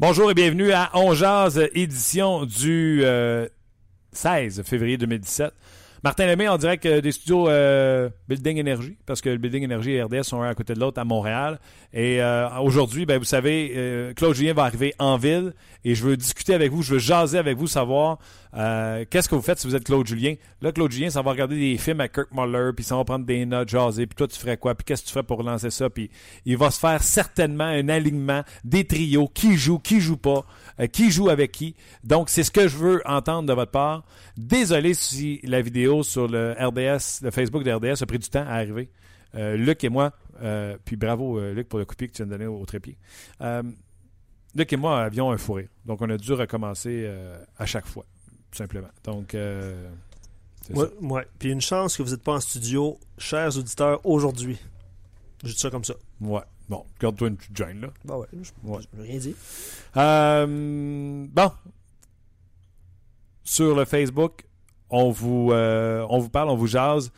Bonjour et bienvenue à On Jazz, édition du euh, 16 février 2017. Martin Lemay en direct euh, des studios euh, Building Energy, parce que Building Energy et RDS sont un à côté de l'autre à Montréal. Et euh, aujourd'hui, ben, vous savez, euh, Claude Julien va arriver en ville et je veux discuter avec vous, je veux jaser avec vous, savoir euh, qu'est-ce que vous faites si vous êtes Claude Julien? Là, Claude Julien, ça va regarder des films avec Kirk Muller, puis ça va prendre des notes, jaser, puis toi, tu ferais quoi, puis qu'est-ce que tu ferais pour lancer ça, puis il va se faire certainement un alignement des trios, qui joue, qui joue pas, euh, qui joue avec qui. Donc, c'est ce que je veux entendre de votre part. Désolé si la vidéo sur le RDS, le Facebook de RDS a pris du temps à arriver. Euh, Luc et moi, puis bravo Luc pour le coupé que tu viens de donner au, trépied. Luc et moi avions un fou rire. Donc, on a dû recommencer à chaque fois, tout simplement. Donc, euh, ça. ouais. Puis une chance que vous n'êtes pas en studio, chers auditeurs, aujourd'hui. Je dis ça comme ça. Ouais. Bon, garde-toi une petite gêne, là. Bah ouais, je Ouais. n'ai rien dit. Euh, bon. Sur le Facebook, on vous, euh, on vous parle, on vous jase.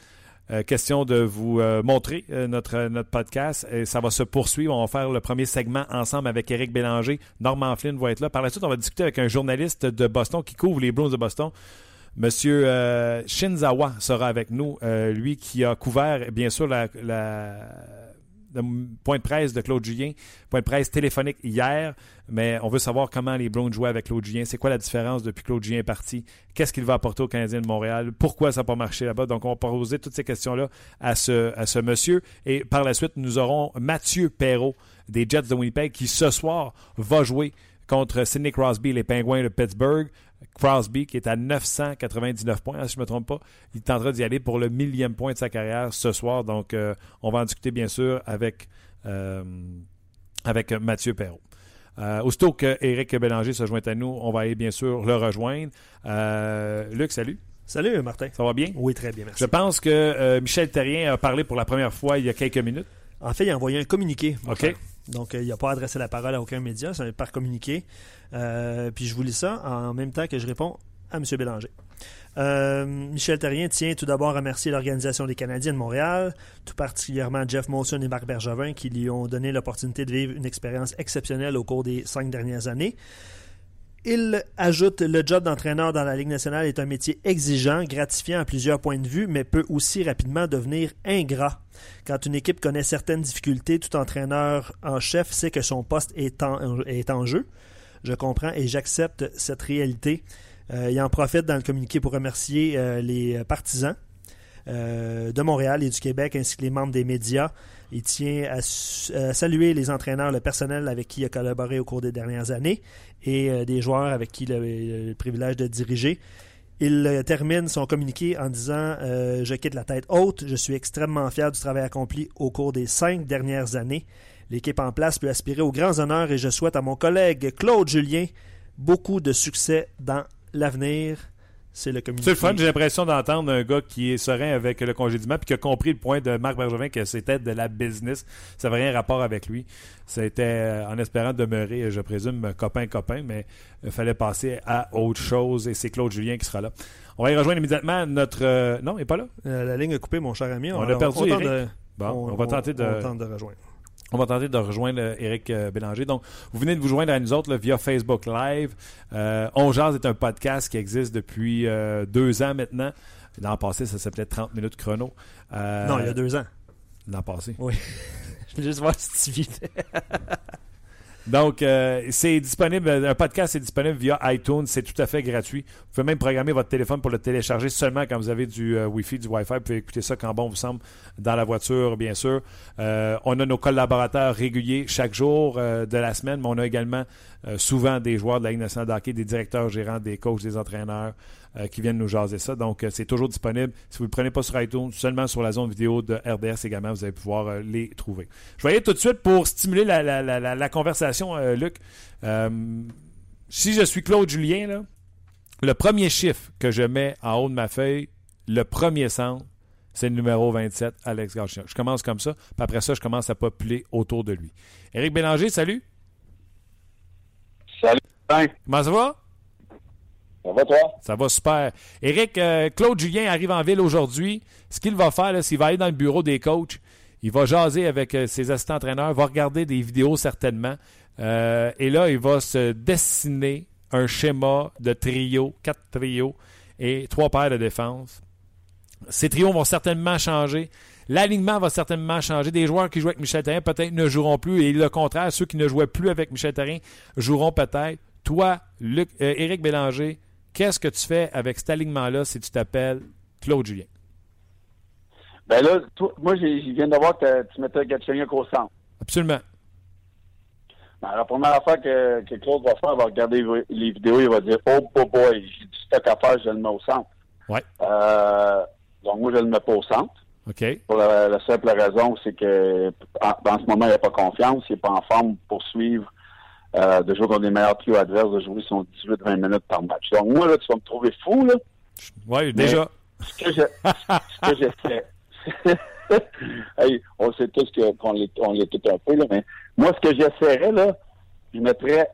Euh, question de vous euh, montrer euh, notre, notre podcast. Et ça va se poursuivre. On va faire le premier segment ensemble avec Eric Bélanger. Norman Flynn va être là. Par la suite, on va discuter avec un journaliste de Boston qui couvre les Bruins de Boston. Monsieur Shinzawa sera avec nous. Lui qui a couvert, bien sûr, la, point de presse de Claude Julien, point de presse téléphonique hier, mais on veut savoir comment les Browns jouaient avec Claude Julien. C'est quoi la différence depuis que Claude Julien est parti? Qu'est-ce qu'il va apporter aux Canadiens de Montréal? Pourquoi ça n'a pas marché là-bas? Donc, on va poser toutes ces questions-là à ce, à ce monsieur. Et par la suite, nous aurons Mathieu Perrault des Jets de Winnipeg qui, ce soir, va jouer contre Sidney Crosby, les Penguins de Pittsburgh. Crosby, qui est à 999 points, hein, si je ne me trompe pas, il tentera d'y aller pour le millième point de sa carrière ce soir. Donc, euh, on va en discuter, bien sûr, avec, euh, avec Mathieu Perrault. Euh, aussitôt que Éric Bélanger se joint à nous, on va aller, bien sûr, le rejoindre. Euh, Luc, salut. Salut, Martin. Ça va bien? Oui, très bien, merci. Je pense que Michel Terrien a parlé pour la première fois il y a quelques minutes. En fait, il a envoyé un communiqué. OK. frère. Donc, euh, il n'a pas adressé la parole à aucun média, c'est par communiqué. Euh, puis je vous lis ça en même temps que je réponds à M. Bélanger. Euh, Michel Terrien tient tout d'abord à remercier l'Organisation des Canadiens de Montréal, tout particulièrement Jeff Molson et Marc Bergevin qui lui ont donné l'opportunité de vivre une expérience exceptionnelle au cours des cinq dernières années. Il ajoute le job d'entraîneur dans la Ligue nationale est un métier exigeant, gratifiant à plusieurs points de vue, mais peut aussi rapidement devenir ingrat. Quand une équipe connaît certaines difficultés, tout entraîneur en chef sait que son poste est en, jeu. Je comprends et j'accepte cette réalité. Euh, il en profite dans le communiqué pour remercier euh, les partisans euh, de Montréal et du Québec ainsi que les membres des médias. Il tient à, à saluer les entraîneurs, le personnel avec qui il a collaboré au cours des dernières années et euh, des joueurs avec qui il a eu le privilège de diriger. Il euh, termine son communiqué en disant euh, Je quitte la tête haute. Je suis extrêmement fier du travail accompli au cours des cinq dernières années. L'équipe en place peut aspirer aux grands honneurs et je souhaite à mon collègue Claude Julien beaucoup de succès dans l'avenir. C'est le communiqué. C'est le fun, j'ai l'impression d'entendre un gars qui est serein avec le congédiement puis qui a compris le point de Marc Bergevin que c'était de la business. Ça n'avait rien rapport avec lui. C'était euh, en espérant demeurer, je présume, copain-copain, mais il fallait passer à autre chose et c'est Claude Julien qui sera là. On va y rejoindre immédiatement notre... euh, non, il n'est pas là? Euh, la ligne a coupé, mon cher ami. On a va- perdu Eric. de- Bon, on, va tenter de... on tente de rejoindre. On va tenter de rejoindre euh, Éric euh, Bélanger. Donc, vous venez de vous joindre à nous autres là, via Facebook Live. Euh, On Jase est un podcast qui existe depuis euh, deux ans maintenant. L'an passé, ça s'appelait 30 minutes chrono. Euh, non, il y a deux ans. L'an passé. Je voulais juste voir si tu vivais. Donc, euh, c'est disponible, un podcast est disponible via iTunes, c'est tout à fait gratuit. Vous pouvez même programmer votre téléphone pour le télécharger seulement quand vous avez du euh, Wi-Fi, du Wi-Fi. Vous pouvez écouter ça quand bon vous semble dans la voiture, bien sûr. Euh, on a nos collaborateurs réguliers chaque jour euh, de la semaine, mais on a également euh, souvent des joueurs de la Ligue nationale de des directeurs gérants, des coachs, des entraîneurs, qui viennent nous jaser ça. Donc, c'est toujours disponible. Si vous ne le prenez pas sur iTunes, seulement sur la zone vidéo de RDS également, vous allez pouvoir les trouver. Je vais y aller tout de suite pour stimuler la, conversation, Luc. si je suis Claude Julien, là, le premier chiffre que je mets en haut de ma feuille, le premier centre, c'est le numéro 27, Alex Galchenyuk. Je commence comme ça, puis après ça, je commence à populer autour de lui. Éric Bélanger, salut. Salut. Comment ça va? Ça va, toi? Ça va super. Éric, euh, Claude Julien arrive en ville aujourd'hui. Ce qu'il va faire, c'est qu'il va aller dans le bureau des coachs. Il va jaser avec euh, ses assistants entraîneurs, va regarder des vidéos certainement. Euh, et là, il va se dessiner un schéma de trio, quatre trios et trois paires de défense. Ces trios vont certainement changer. L'alignement va certainement changer. Des joueurs qui jouent avec Michel Therrien peut-être ne joueront plus. Et le contraire, ceux qui ne jouaient plus avec Michel Therrien joueront peut-être. Toi, Luc, Éric Bélanger, qu'est-ce que tu fais avec cet alignement-là si tu t'appelles Claude Julien? Ben là, moi, je viens de voir que tu mettais Gatchenyuk au centre. Absolument. Ben, la première affaire que, que, Claude va faire, il va regarder les vidéos, il va dire Oh, boy, boy j'ai du stock à faire, je le mets au centre. Ouais. Euh, donc, moi, je ne le mets pas au centre. OK. Pour la, simple raison, c'est que en, ce moment, il n'a pas confiance, il n'est pas en forme pour suivre euh, de jouer contre les meilleurs trios adverses, de jouer son 18-20 minutes par match. Donc, moi, là, tu vas me trouver fou, là. Oui, déjà. Ce que je, ce que hey, on sait tous qu'on l'est on tout un peu, là, mais moi, ce que j'essaierais, là, je mettrais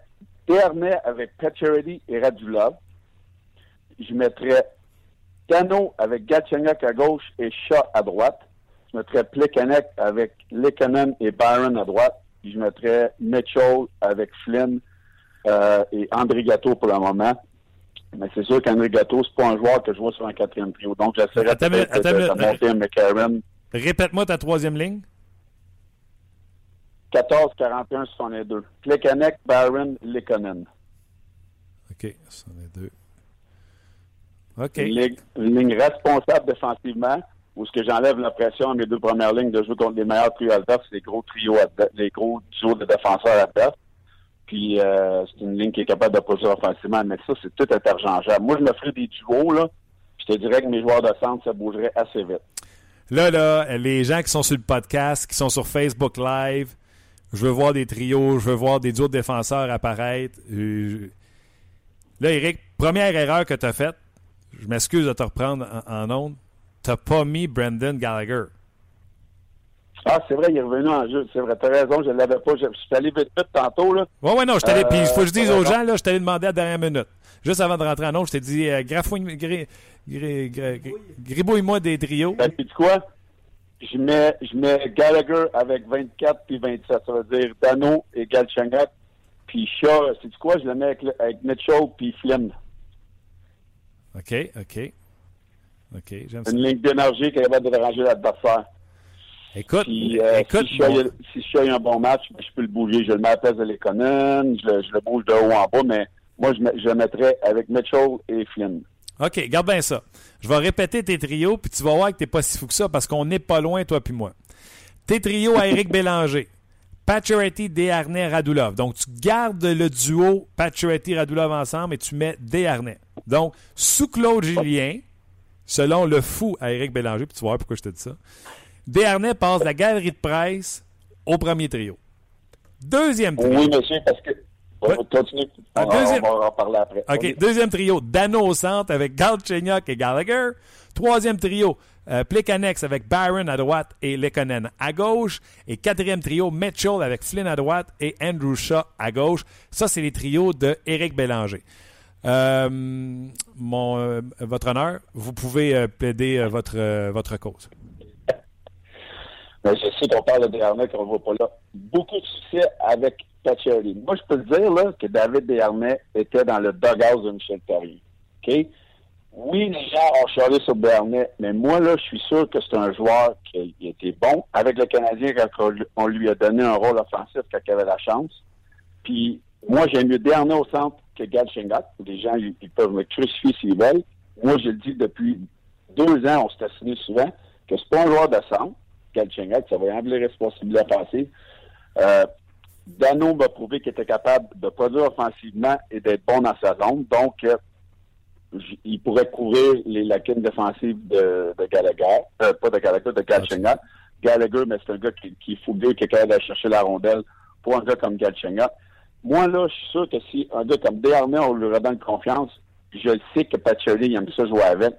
Dernay avec Pacioretty et Radulov. Je mettrais Dano avec Gatchenyuk à gauche et Shaw à droite. Je mettrais Plekanec avec Lekanen et Byron à droite. Puis je mettrais Mitchell avec Flynn euh, et André Gatto pour le moment. Mais c'est sûr qu'André Gatto, c'est pas un joueur que je vois sur un quatrième trio. Donc, j'essaierais de, de, monter un McCarron. Répète-moi ta troisième ligne. 14, 41, 62. Plekanec, Byron, Lekanen. OK, 62. OK. Une ligne, responsable défensivement, où ce que j'enlève la pression à mes deux premières lignes de jouer contre les meilleurs trios adverses, les gros trios les gros duos de défenseurs adverses. Puis euh, c'est une ligne qui est capable de produire offensivement, mais ça, c'est tout interchangeable. Moi, je me ferais des duos, là. Je te dirais que mes joueurs de centre, ça bougerait assez vite. Là, là, les gens qui sont sur le podcast, qui sont sur Facebook Live, je veux voir des trios, je veux voir des duos de défenseurs apparaître. Euh, là, Eric, première erreur que tu as faite, je m'excuse de te reprendre en, ondes, tu n'as pas mis Brendan Gallagher. Ah, c'est vrai, il est revenu en jeu. C'est vrai, tu as raison, je ne l'avais pas. Je, suis allé vite vite tantôt. Là. Oui, oui, non, je t'allais. puis il faut que je dise aux gens, là, je t'allais demander à la dernière minute. Juste avant de rentrer en ondes, je t'ai dit, euh, gribouille-moi des trios. Puis quoi? Je mets, je mets Gallagher avec 24 puis 27. Ça veut dire Dano et Galchengat. Puis Shaw, c'est quoi? Je le mets avec, avec Mitchell puis Flynn. OK, OK. OK, j'aime ça. Une ligne d'énergie qui est capable de déranger l'adversaire. Écoute, euh, écoute si, je bon. a un bon match, ben, je peux le bouger. Je le mets à la place de l'économie, je, je, le bouge de haut en bas, mais moi, je, je le mettrais avec Mitchell et Flynn. OK, garde bien ça. Je vais répéter tes trios, puis tu vas voir que tu n'es pas si fou que ça parce qu'on n'est pas loin, toi puis moi. Tes trios à Eric Bélanger. Pacioretty, Desharnais, Radulov. Donc, tu gardes le duo Pacioretty, Radulov ensemble et tu mets Desharnais. Donc, sous Claude Julien, selon le fou à Eric Bélanger, puis tu vas voir pourquoi je te dis ça, Desharnais passe de la galerie de presse au premier trio. Deuxième trio. Oui, monsieur, parce que on va continuer. On, va en parler après. OK. Deuxième trio, Dano au centre avec Galchenyuk et Gallagher. Troisième trio, euh, Plekanex avec Byron à droite et Lekonen à gauche. Et quatrième trio, Mitchell avec Flynn à droite et Andrew Shaw à gauche. Ça, c'est les trios de Éric Bélanger. Euh, mon, euh, votre honneur, vous pouvez plaider votre, votre cause. Ben, je sais qu'on parle de Desharnais qu'on ne voit pas là. Beaucoup de succès avec Pacioretty. Moi, je peux te dire là, que David Desharnais était dans le doghouse de Michel Therrien. OK? Oui, les gens ont charlé sur Bernet, mais moi, là, je suis sûr que c'est un joueur qui était bon avec le Canadien quand on lui a donné un rôle offensif quand il avait la chance. Puis, moi, j'aime mieux Bernet au centre que Gal Shingat. Les gens, ils, peuvent me crucifier s'ils veulent. Moi, je le dis depuis deux ans, on s'est assigné souvent, que c'est pas un joueur de centre, Gal Shingat, ça va enlever les responsabilités passer. Euh, Dano m'a prouvé qu'il était capable de produire offensivement et d'être bon dans sa zone. Donc, euh, il pourrait couvrir les lacunes défensives de, de Gallagher, euh, pas de Gallagher, de Galchenga. Gallagher, mais c'est un gars qui, qui est fougueux, qui est capable d'aller chercher la rondelle pour un gars comme Galchenga. Moi, là, je suis sûr que si un gars comme Desharnais, on lui redonne confiance, je le sais que Pacioli, il aime ça jouer avec,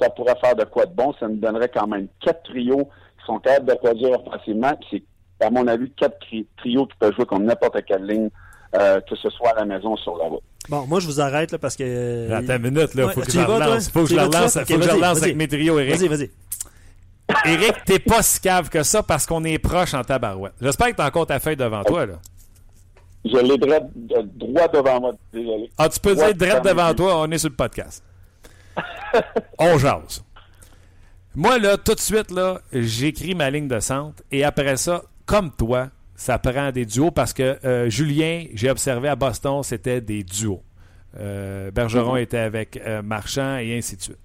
ça pourrait faire de quoi de bon. Ça nous donnerait quand même quatre trios qui sont capables de produire facilement. C'est, à mon avis, quatre trios qui peuvent jouer comme n'importe quelle ligne, euh, que ce soit à la maison ou sur la route. Bon, moi, je vous arrête là, parce que. Attends une minute, là. faut, que je relance. faut que je relance. Faut que je relance avec mes trios, Eric. Vas-y, vas-y. Eric, t'es pas si cave que ça parce qu'on est proche en tabarouette. J'espère que t'as encore ta feuille devant toi, là. Je l'ai droit, droit devant moi, désolé. Ah, tu peux dire droit devant toi, on est sur le podcast. on jase. Moi, là, tout de suite, là, j'écris ma ligne de centre et après ça, comme toi, ça prend des duos parce que euh, Julien, j'ai observé à Boston, c'était des duos. Euh, Bergeron mm-hmm. était avec euh, Marchand et ainsi de suite.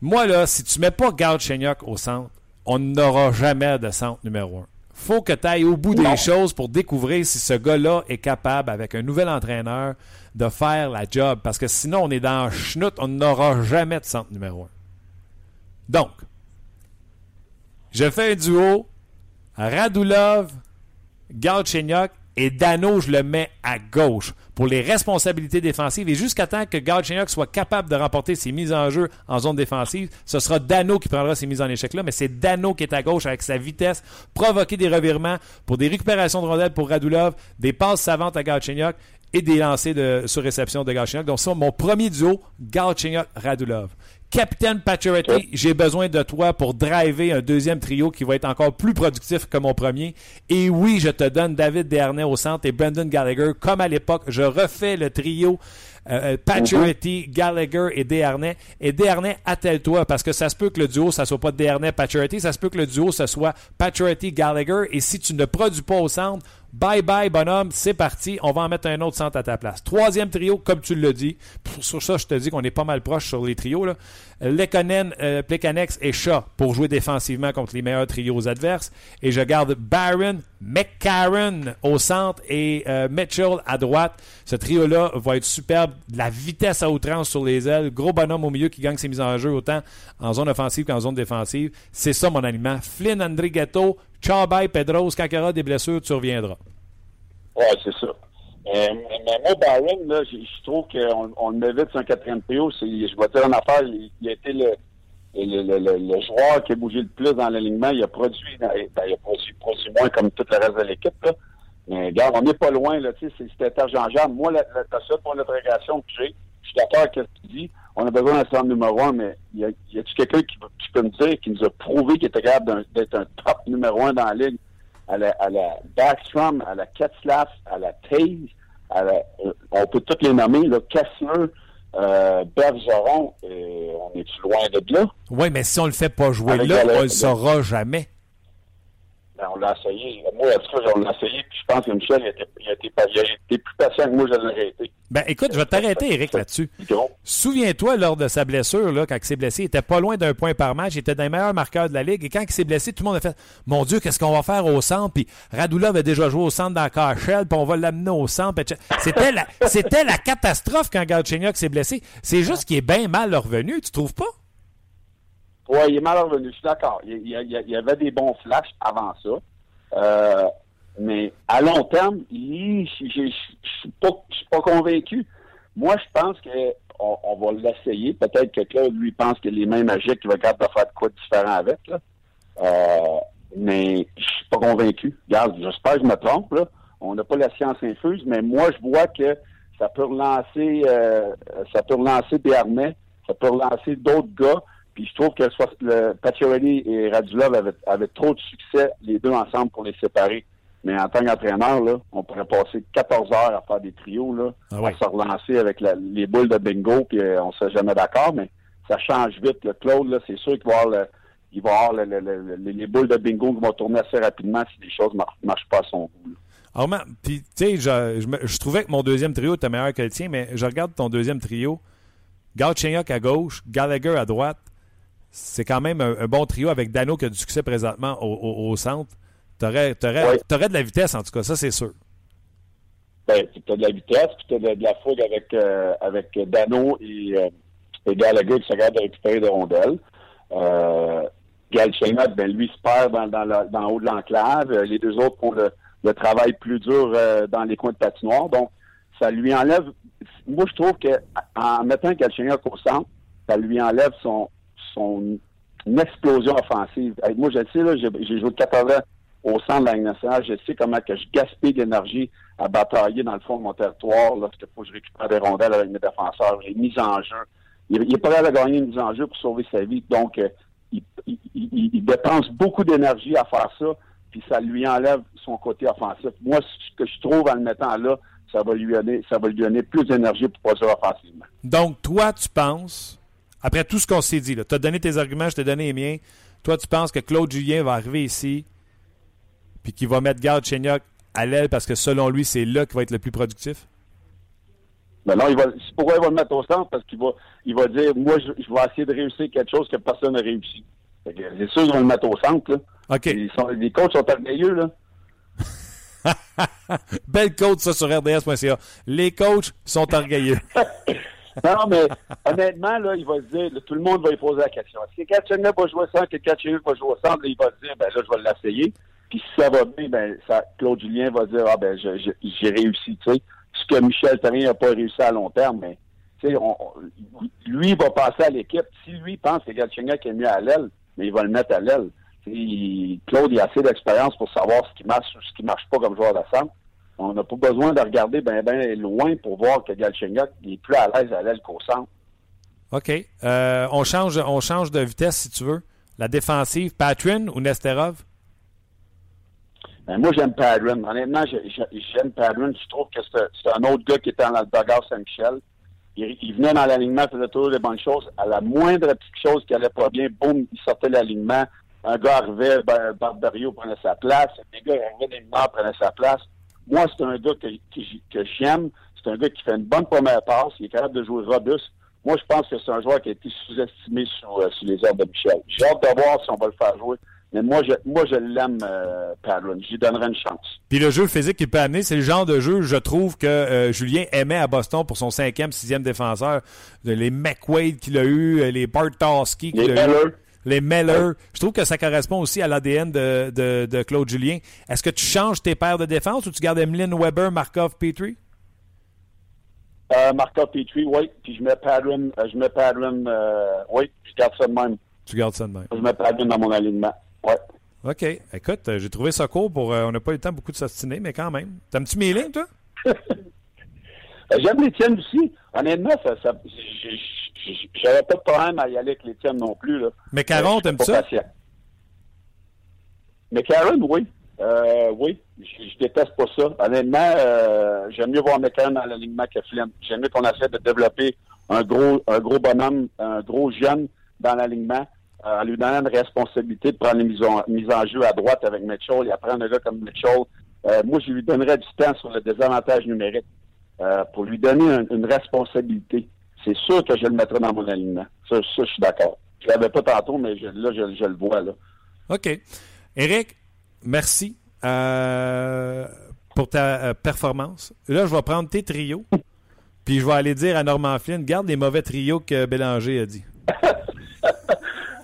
Moi, là, si tu ne mets pas Garde Chenyok au centre, on n'aura jamais de centre numéro un. Faut que tu ailles au bout des choses pour découvrir si ce gars-là est capable, avec un nouvel entraîneur, de faire la job. Parce que sinon, on est dans schnout, on n'aura jamais de centre numéro un. Donc, je fais un duo Radulov, Galchenyuk et Dano, je le mets à gauche pour les responsabilités défensives. Et jusqu'à temps que Galchenyuk soit capable de remporter ses mises en jeu en zone défensive, ce sera Dano qui prendra ces mises en échec-là. Mais c'est Dano qui est à gauche avec sa vitesse, provoquer des revirements pour des récupérations de rondelles pour Radulov, des passes savantes à Galchenyuk et des lancers de, sur réception de Galchenyuk. Donc, ça, mon premier duo, Galchenyuk-Radulov. Capitaine Pacioretty, j'ai besoin de toi pour driver un deuxième trio qui va être encore plus productif que mon premier. Et oui, je te donne David Dernay au centre et Brendan Gallagher. Comme à l'époque, je refais le trio euh, mhm. Gallagher et Desharnais. Et Desharnais, attelle-toi, parce que ça se peut que le duo, ça soit pas Desharnais, Pacioretty, ça se peut que le duo, ce soit Pacioretty, Gallagher. Et si tu ne produis pas au centre, Bye bye, bonhomme, c'est parti. On va en mettre un autre centre à ta place. Troisième trio, comme tu l'as dit. Sur ça, je te dis qu'on est pas mal proche sur les trios. Là. Lekonen, euh, Plekanex et Shaw pour jouer défensivement contre les meilleurs trios adverses. Et je garde Barron, McCarron au centre et euh, Mitchell à droite. Ce trio-là va être superbe. La vitesse à outrance sur les ailes. Gros bonhomme au milieu qui gagne ses mises en jeu autant en zone offensive qu'en zone défensive. C'est ça mon aliment. Flynn Andrigetto, Ciao, bye, Pedros. Aura des blessures, tu reviendras. Oui, c'est ça. Euh, mais moi, Barron, là, je trouve qu'on on le met vite sur un quatrième trio. Je vais dire une affaire, il, a été le, le, le, le, joueur qui a bougé le plus dans l'alignement. Il a produit, ben, il a produit, moins comme tout le reste de l'équipe. Mais regarde, on n'est pas loin, là, tu sais, c'était interchangeable. Moi, la, la, pour notre que j'ai, je suis d'accord avec ce que tu dis. On a besoin d'un centre numéro un, mais y a-t-il quelqu'un qui, peut me dire, qui nous a prouvé qu'il était capable d'être un top numéro un dans la ligue? À la, à la Backstrom, à la Ketzlaff, à la Taze, à la, euh, on peut toutes les nommer, là, Kessler, euh, Bergeron, euh, on est-tu loin de là? Oui, mais si on le fait pas jouer là, on le saura jamais. On l'a essayé. Moi, en tout cas, on l'a essayé, puis je pense que Michel, il était, il était, il était plus patient que moi, je l'aurais été. Ben, écoute, je vais t'arrêter, Eric, là-dessus. Souviens-toi, lors de sa blessure, là, quand il s'est blessé, il était pas loin d'un point par match, il était dans les meilleurs marqueurs de la Ligue, et quand il s'est blessé, tout le monde a fait Mon Dieu, qu'est-ce qu'on va faire au centre? Puis Radulov a déjà joué au centre dans la puis on va l'amener au centre. C'était la, c'était la catastrophe quand Galchenyuk s'est blessé. C'est juste qu'il est bien mal revenu, tu trouves pas? Oui, il est mal revenu, je suis d'accord. Il, y avait des bons flashs avant ça. Euh, mais à long terme, je ne suis pas, convaincu. Moi, je pense qu'on on va l'essayer. Peut-être que Claude, lui, pense qu'il est même magique, qu'il va capable de faire de quoi de différent avec. Là. Euh, mais je suis pas convaincu. Regarde, j'espère que je me trompe. Là. On n'a pas la science infuse, mais moi, je vois que ça peut relancer, euh, ça peut relancer armées, ça peut relancer d'autres gars. Puis je trouve que le Pacioretty et Radulov avaient, avaient, trop de succès, les deux ensemble, pour les séparer. Mais en tant qu'entraîneur, là, on pourrait passer 14 heures à faire des trios, là, ah à se relancer avec les boules de bingo, puis euh, on ne serait jamais d'accord, mais ça change vite. Le Claude, là, c'est sûr qu'il va avoir, il va avoir les boules de bingo qui vont tourner assez rapidement si les choses ne marchent, pas à son goût. Alors, puis, tu sais, je, je, trouvais que mon deuxième trio était meilleur que le tien, mais je regarde ton deuxième trio. Galchenyuk à gauche, Gallagher à droite, c'est quand même un, bon trio avec Dano qui a du succès présentement au, centre. Tu aurais, de la vitesse, en tout cas, ça, c'est sûr. ben, tu as de la vitesse, puis tu as de, la fougue avec, euh, avec Dano et, euh, et Gallagher qui sont capables de récupérer des rondelles. Euh, Galchenyuk, ben, lui, se perd dans, dans, le, dans le haut de l'enclave. Les deux autres font le, le travail plus dur euh, dans les coins de patinoire. Donc, ça lui enlève. Moi, je trouve que en mettant Galchenyuk au centre, ça lui enlève son, son explosion offensive. Moi, je sais, là, j'ai joué 80 au centre de la Ligue nationale. Je sais comment que je gaspille d'énergie à batailler dans le fond de mon territoire lorsqu'il faut que je récupère des rondelles avec mes défenseurs, les mises en jeu. Il pas là à gagner une mise en jeu pour sauver sa vie. Donc, euh, il, il, dépense beaucoup d'énergie à faire ça, puis ça lui enlève son côté offensif. Moi, ce que je trouve en le mettant là, ça va lui donner, ça va lui donner plus d'énergie pour produire offensivement. Donc, toi, tu penses, après tout ce qu'on s'est dit, tu as donné tes arguments, je t'ai donné les miens, toi, tu penses que Claude Julien va arriver ici, puis qu'il va mettre Garde Chenyok à l'aile parce que selon lui, c'est là qu'il va être le plus productif? Ben non, il va, pourquoi il va le mettre au centre? Parce qu'il va, il va dire, moi, je, je, vais essayer de réussir quelque chose que personne n'a réussi. C'est sûr qu'ils vont le mettre au centre, là. OK. Ils sont, les coachs sont orgueilleux, là. Belle coach, ça, sur RDS.ca. Les coachs sont orgueilleux. non, mais honnêtement, là, il va se dire, tout le monde va lui poser la question. Que Katchenek va jouer centre, que Katchenek va jouer là, il va se dire, ben là, je vais l'essayer. Puis si ça va bien, ben, Claude Julien va dire, ah ben, j'ai réussi, tu sais. Ce Michel Therrien n'a pas réussi à long terme, mais tu sais, lui va passer à l'équipe. Si lui pense que Gatchenga est mieux à l'aile, mais il va le mettre à l'aile. Claude, il a assez d'expérience pour savoir ce qui marche ou ce qui marche pas comme joueur centre. On n'a pas besoin de regarder bien ben loin pour voir que Galchenyuk est plus à l'aise à l'aile qu'au centre. OK. Euh, on, change, on change de vitesse si tu veux. La défensive, Patrin ou Nesterov? Ben, moi, j'aime Padron. Honnêtement, j'aime Padron. Je trouve que c'est un autre gars qui était dans le dugout Saint-Michel. Il, il, venait dans l'alignement, faisait toujours des bonnes choses. À la moindre petite chose qui allait pas bien, boum, il sortait de l'alignement. Un gars arrivait, ben, Barbario prenait sa place. Des gars arrivaient l'alignement, prenaient sa place. Moi, c'est un gars que, que, que j'aime. C'est un gars qui fait une bonne première passe. Il est capable de jouer robuste. Moi, je pense que c'est un joueur qui a été sous-estimé sur, euh, sur les heures de Michel. J'ai hâte de voir si on va le faire jouer. Mais moi, je, moi, je l'aime, euh, Padron. J'y donnerai une chance. Puis le jeu physique qu'il peut amener, c'est le genre de jeu, je trouve, que euh, Julien aimait à Boston pour son cinquième, sixième défenseur. Les McWade qu'il a eu, euh, les Bartowski qu'il a eu. Les Meller. Je trouve que ça correspond aussi à l'ADN de, de, de, Claude Julien. Est-ce que tu changes tes paires de défense ou tu gardes Emeline Weber, Markov, Petrie? Euh, Markov, Petrie, oui. Puis je mets Padron, je mets Padron, oui, je garde ça de même. Tu gardes ça de même. Je mets Padron dans mon alignement. Ouais. OK. Écoute, euh, j'ai trouvé ça court pour. Euh, on n'a pas eu le temps beaucoup de s'ostiner, mais quand même. T'aimes-tu mes lignes, toi? J'aime les tiennes aussi. Honnêtement, ça, ça j'avais pas de problème à y aller avec les tiennes non plus. Là. Mais Caron, t'aimes ça? Mais Karen, oui. Euh, oui. Je, je, déteste pas ça. Honnêtement, euh, j'aime mieux voir McCann dans l'alignement que Flynn. J'aime mieux qu'on essaie de développer un gros, un gros bonhomme, un gros jeune dans l'alignement en lui donnant une responsabilité de prendre les mises en, jeu à droite avec Mitchell et après un gars comme Mitchell. Euh, moi, je lui donnerais du temps sur le désavantage numérique euh, pour lui donner un, une responsabilité. C'est sûr que je le mettrai dans mon alignement. Ça, ça je suis d'accord. Je l'avais pas tantôt, mais je, là, je, je, le vois. là. OK. Eric, merci euh, pour ta euh, performance. Là, je vais prendre tes trios, puis je vais aller dire à Norman Flynn, garde les mauvais trios que Bélanger a dit.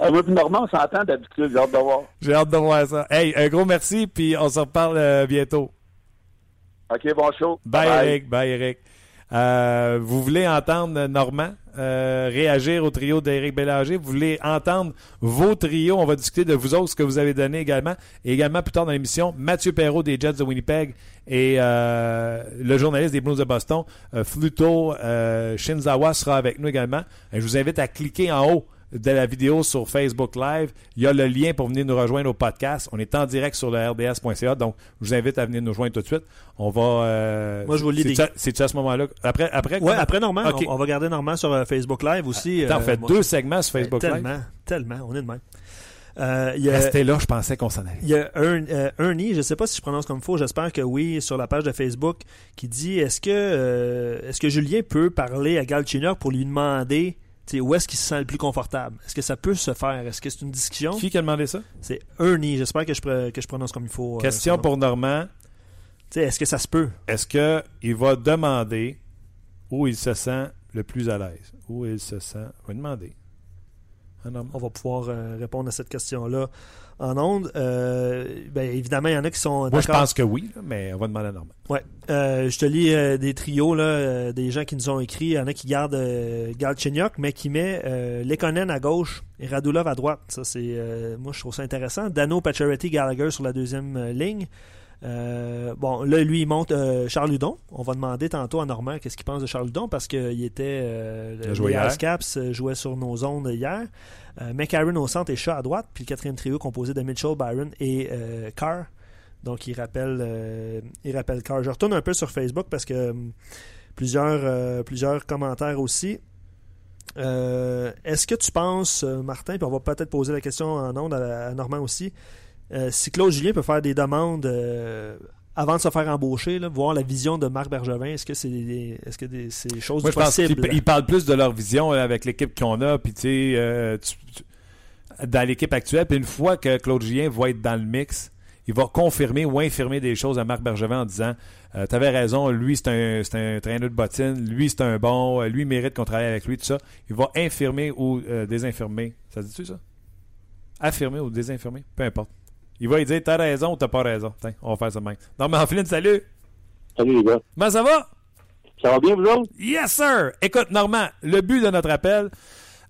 Ah, moi, Normand, on s'entend d'habitude. J'ai hâte de voir. J'ai hâte de voir ça. Hey, un gros merci, puis on se reparle euh, bientôt. OK, bon show. Bye, bye. Eric. Bye, Eric. Euh, vous voulez entendre Normand euh, réagir au trio d'Éric Bélanger? Vous voulez entendre vos trios? On va discuter de vous autres, ce que vous avez donné également. Et également, plus tard dans l'émission, Mathieu Perrault des Jets de Winnipeg et euh, le journaliste des Blues de Boston, Fluto Shinzawa, sera avec nous également. Je vous invite à cliquer en haut de la vidéo sur Facebook Live. Il y a le lien pour venir nous rejoindre au podcast. On est en direct sur le RDS.ca, donc je vous invite à venir nous rejoindre tout de suite. On va. Euh, Moi, je vous lis. C'est-tu à ce moment-là? Après, après. Ouais, après Normand. Okay. On, on, va garder Normand sur euh, Facebook Live aussi. Attends, euh, on fait deux segments sur Facebook tellement, Live. Tellement, tellement. On est de même. Euh, y a, Restez là, je pensais qu'on s'en allait. Il y a un, euh, Ernie, je ne sais pas si je prononce comme il faut, j'espère que oui, sur la page de Facebook, qui dit est-ce que euh, est-ce que Julien peut parler à Galchenyuk pour lui demander où est-ce qu'il se sent le plus confortable? Est-ce que ça peut se faire? Est-ce que c'est une discussion? Qui a demandé ça? C'est Ernie. J'espère que je, que je prononce comme il faut. Question euh, pour Normand. Est-ce que ça se peut? Est-ce qu'il va demander où il se sent le plus à l'aise? Où il se sent? Il va demander. On va pouvoir euh, répondre à cette question-là en ondes. Euh, ben, évidemment, il y en a qui sont. Moi, je pense que oui, mais on va demander à Normand. Ouais. Euh, je te lis des trios, là, des gens qui nous ont écrit. Il y en a qui gardent Galchenyuk, mais qui met Lekonen à gauche et Radulov à droite. Ça, c'est, moi, je trouve ça intéressant. Dano, Pacioretty, Gallagher sur la deuxième ligne. Euh, bon, là, lui, il monte euh, Charles Ludon. On va demander tantôt à Normand qu'est-ce qu'il pense de Charles Ludon parce qu'il était. Euh, le Caps jouait sur nos ondes hier. McAaron au centre et Shaw à droite. Puis le quatrième trio composé de Mitchell, Byron et Carr. Donc, il rappelle, il rappelle Carr. Je retourne un peu sur Facebook parce que plusieurs, plusieurs commentaires aussi. Est-ce que tu penses, Martin, puis on va peut-être poser la question en ondes à Normand aussi, si Claude Julien peut faire des demandes euh, avant de se faire embaucher, voir la vision de Marc Bergevin, est-ce que c'est est-ce que c'est des choses Moi, possibles? Je pense qu'ils parlent plus de leur vision avec l'équipe qu'on a, puis tu sais, euh, dans l'équipe actuelle. Puis une fois que Claude Julien va être dans le mix, il va confirmer ou infirmer des choses à Marc Bergevin en disant Tu avais raison, lui c'est un, un traîneur de bottines, lui c'est un bon, lui mérite qu'on travaille avec lui, tout ça. Il va infirmer ou désinfirmer. Ça se dit-tu ça? Affirmer ou désinfirmer? Peu importe. Il va lui dire T'as raison ou t'as pas raison. Tiens, on va faire ça même. Non, mais Flynn, salut. Salut les gars. Comment ça va? Ça va bien, vous autres? Yes, sir! Écoute, Normand, le but de notre appel,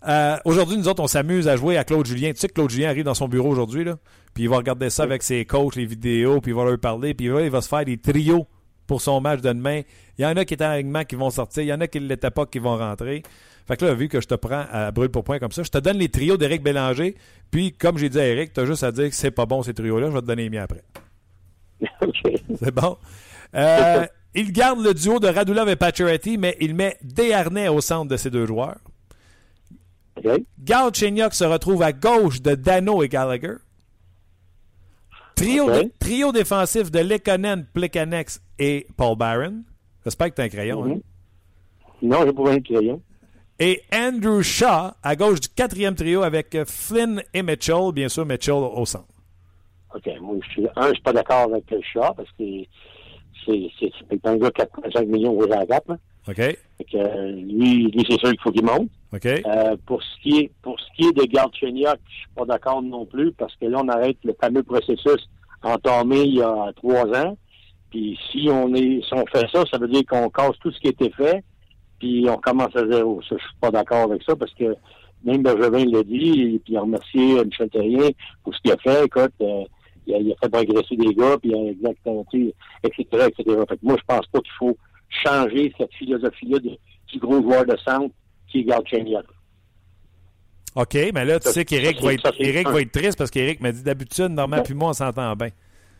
euh, aujourd'hui, nous autres, on s'amuse à jouer à Claude Julien. Tu sais que Claude Julien arrive dans son bureau aujourd'hui, là, puis il va regarder ça avec ses coachs, les vidéos, puis il va leur parler, puis il va se faire des trios pour son match de demain. Il y en a qui étaient en alignement qui vont sortir, il y en a qui ne l'étaient pas qui vont rentrer. Fait que là, vu que je te prends à brûle pour point comme ça, je te donne les trios d'Éric Bélanger. Puis, comme j'ai dit à Eric, tu as juste à dire que c'est pas bon ces trios-là. Je vais te donner les miens après. C'est bon? Euh, il garde le duo de Radulov et Pacioretty, mais il met Desharnais au centre de ces deux joueurs. Okay. Gal se retrouve à gauche de Dano et Gallagher. Trio, trio défensif de Lekonen, Plekanex et Paul Barron. J'espère que tu as un crayon. hein? Mm-hmm. Non, j'ai pas un crayon et Andrew Shaw à gauche du quatrième trio avec Flynn et Mitchell, bien sûr Mitchell au centre. OK. Moi, je suis, un, je suis pas d'accord avec Shaw parce que c'est un gars qui a 4,5 millions au Gap. OK. que, lui, lui c'est sûr qu'il faut qu'il monte. OK. Euh, pour, ce qui est, pour ce qui est de Galchenyuk, je suis pas d'accord non plus parce que là, on arrête le fameux processus entamé il y a trois ans. Puis si on est si on fait ça, ça veut dire qu'on casse tout ce qui a été fait puis on commence à zéro. Ça, je suis pas d'accord avec ça parce que même Bergevin l'a dit, et puis il a remercié Michel Terrien pour ce qu'il a fait. Écoute, euh, il, a, il, a, fait progresser des gars, puis il a exactement, etc., etc. Fait que moi, je pense pas qu'il faut changer cette philosophie-là du gros joueur de centre qui est Galchenyuk. OK, mais là, tu sais qu'Éric va, être, Eric va être triste parce qu'Éric m'a dit d'habitude, normalement, puis moi, on s'entend bien.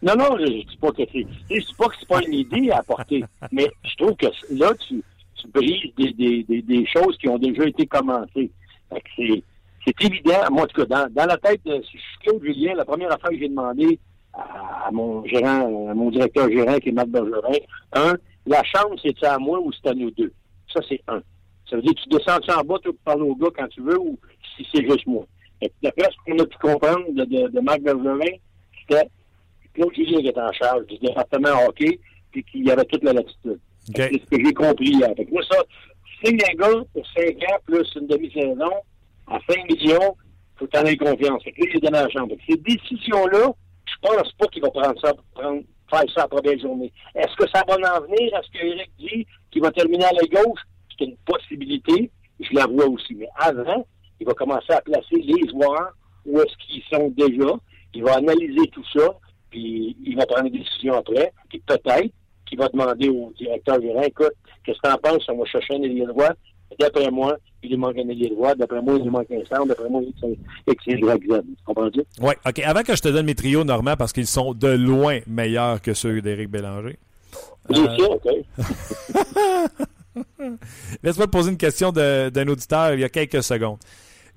Non, non, je dis pas que c'est. Je dis pas que c'est pas une idée à apporter. mais je trouve que là, tu, tu des, choses qui ont déjà été commencées. C'est, évident, moi, en tout cas, dans, la tête de si je suis Julien, la première affaire que j'ai demandé à, mon gérant, à mon directeur gérant qui est Matt Bergerin, un, la chambre, c'est à moi ou c'est à nous deux? Ça, c'est un. Ça veut dire que tu descends en bas, tu peux parler au gars quand tu veux ou si c'est juste moi? D'après ce qu'on a pu comprendre de, de, de Marc Bergerin, c'était Claude Julien qui était en charge du département hockey puis qu'il y avait toute la latitude. C'est ce que j'ai compris hier. Fait moi, ça, signe un pour 5 ans plus une demi-saison à 5 millions, faut t'en avoir confiance. Fait que là, j'ai donné la chambre. Ces décisions-là, je pense pas qu'il va prendre ça, prendre, faire ça la première journée. Est-ce que ça va en venir? Est-ce que Eric dit qu'il va terminer à la gauche? C'est une possibilité. Je la vois aussi. Mais avant, il va commencer à placer les joueurs où est-ce qu'ils sont déjà. Il va analyser tout ça, puis il va prendre des décisions après. Puis peut-être qui va demander au directeur gérant, écoute, qu'est-ce que tu en penses? On va chercher un ailier droit. D'après moi, il lui manque un ailier droit. D'après moi, il lui manque un centre. D'après moi, c'est X, Y, Z. Tu comprends-tu? Oui. OK. Avant que je te donne mes trios normands, parce qu'ils sont de loin meilleurs que ceux d'Éric Bélanger. Bien euh... sûr, OK. Laisse-moi te poser une question d'un auditeur il y a quelques secondes.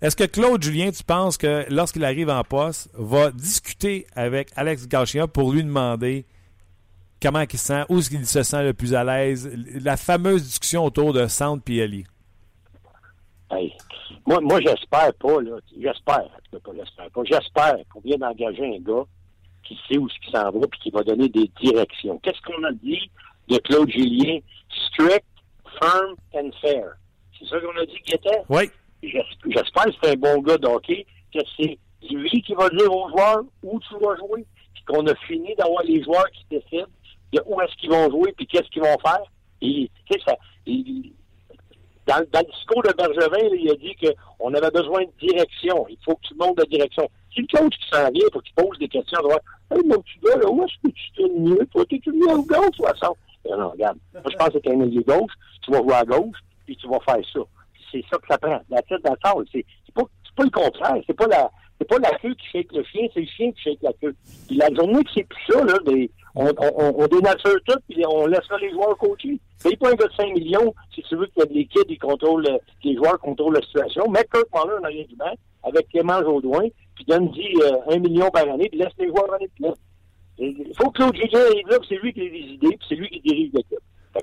Est-ce que Claude Julien, tu penses que lorsqu'il arrive en poste, va discuter avec Alex Gauchia pour lui demander comment il se sent, où qu'il se sent le plus à l'aise, la fameuse discussion autour de et Hey. Moi, moi j'espère pas, là. J'espère, pas, j'espère pas. J'espère qu'on vient d'engager un gars qui sait où ce qui s'en va puis qui va donner des directions. Qu'est-ce qu'on a dit de Claude Julien? Strict, firm and fair. C'est ça qu'on a dit qu'il était? Oui. J'espère que c'est un bon gars de hockey, que c'est lui qui va dire aux joueurs où tu vas jouer, puis qu'on a fini d'avoir les joueurs qui décident de où est-ce qu'ils vont jouer, puis qu'est-ce qu'ils vont faire. Ça, dans, le discours de Bergevin, il a dit qu'on avait besoin de direction. Il faut que tu montes de direction. Si le coach qui s'en vient, il faut qu'il pose des questions. Hey, mon petit gars, où est-ce que tu te mieux? Toi, t'es-tu mieux à gauche ou à centre? Non, regarde. Moi, je pense que t'es un milieu gauche. Tu vas jouer à gauche, puis tu vas faire ça. C'est ça que ça prend. La tête dans le C'est pas, pas le contraire. C'est pas la, c'est pas la queue qui fait le chien, c'est le chien qui fait la queue. Puis la journée que c'est plus ça, là, des, on, on, on, dénature tout, puis on laissera les joueurs coacher. Paye pas un gars de 5 millions si tu veux que les kids ils contrôlent, les joueurs contrôlent la situation. Mets Kirk Muller en arrière du banc avec Clément Jaudoin, puis donne-y euh, un million par année, puis laisse les joueurs aller de Il faut que Claude Julien arrive là, c'est lui qui a les idées, puis c'est lui qui dirige l'équipe.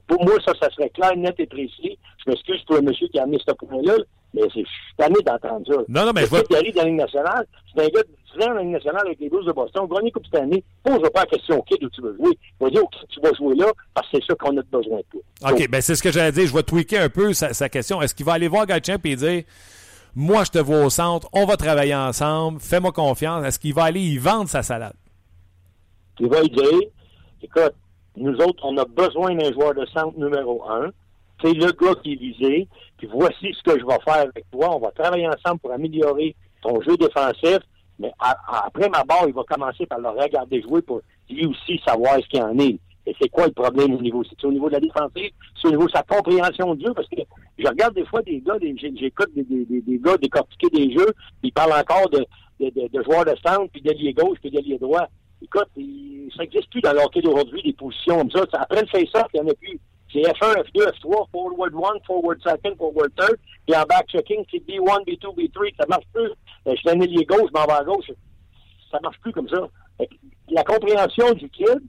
Pour moi, ça, ça serait clair, net et précis. Je m'excuse pour le monsieur qui a mis ce point-là, mais c'est tanné d'entendre ça. Non, non, mais je vois... qui arrive dans la Ligue nationale, c'est un gars de 10 ans dans la Ligue nationale avec les Blues de Boston, gagné Coupe cette année, pose pas la question au kid où tu veux jouer. Va dire où tu vas jouer là, parce que c'est ça qu'on a besoin de toi. OK, ben c'est ce que j'allais dire. Je vais tweaker un peu sa, sa question. Est-ce qu'il va aller voir Gatchamp et dire Moi, je te vois au centre, on va travailler ensemble, fais-moi confiance. Est-ce qu'il va aller y vendre sa salade? Il va lui dire Écoute, nous autres, on a besoin d'un joueur de centre numéro un. C'est le gars qui est visé. Puis voici ce que je vais faire avec toi. On va travailler ensemble pour améliorer ton jeu défensif. Mais après ma barre, il va commencer par le regarder jouer pour lui aussi savoir ce qu'il en est. Et c'est quoi le problème au niveau? C'est au niveau de la défensive? C'est au niveau de sa compréhension de jeu? Parce que je regarde des fois des gars, j'écoute des, des, des, gars décortiquer des jeux, ils parlent encore de, joueurs de centre, puis d'ailier gauche, puis d'ailier droit. Écoute, ça n'existe plus dans l'hockey d'aujourd'hui, des positions comme ça. Après le face-off, il n'y en a plus. C'est F1, F2, F3, forward 1, forward 2, forward 3, puis en back-checking, c'est B1, B2, B3, ça marche plus. Euh, je suis un ailier gauche, je m'en vais à gauche. Ça marche plus comme ça. La compréhension du kid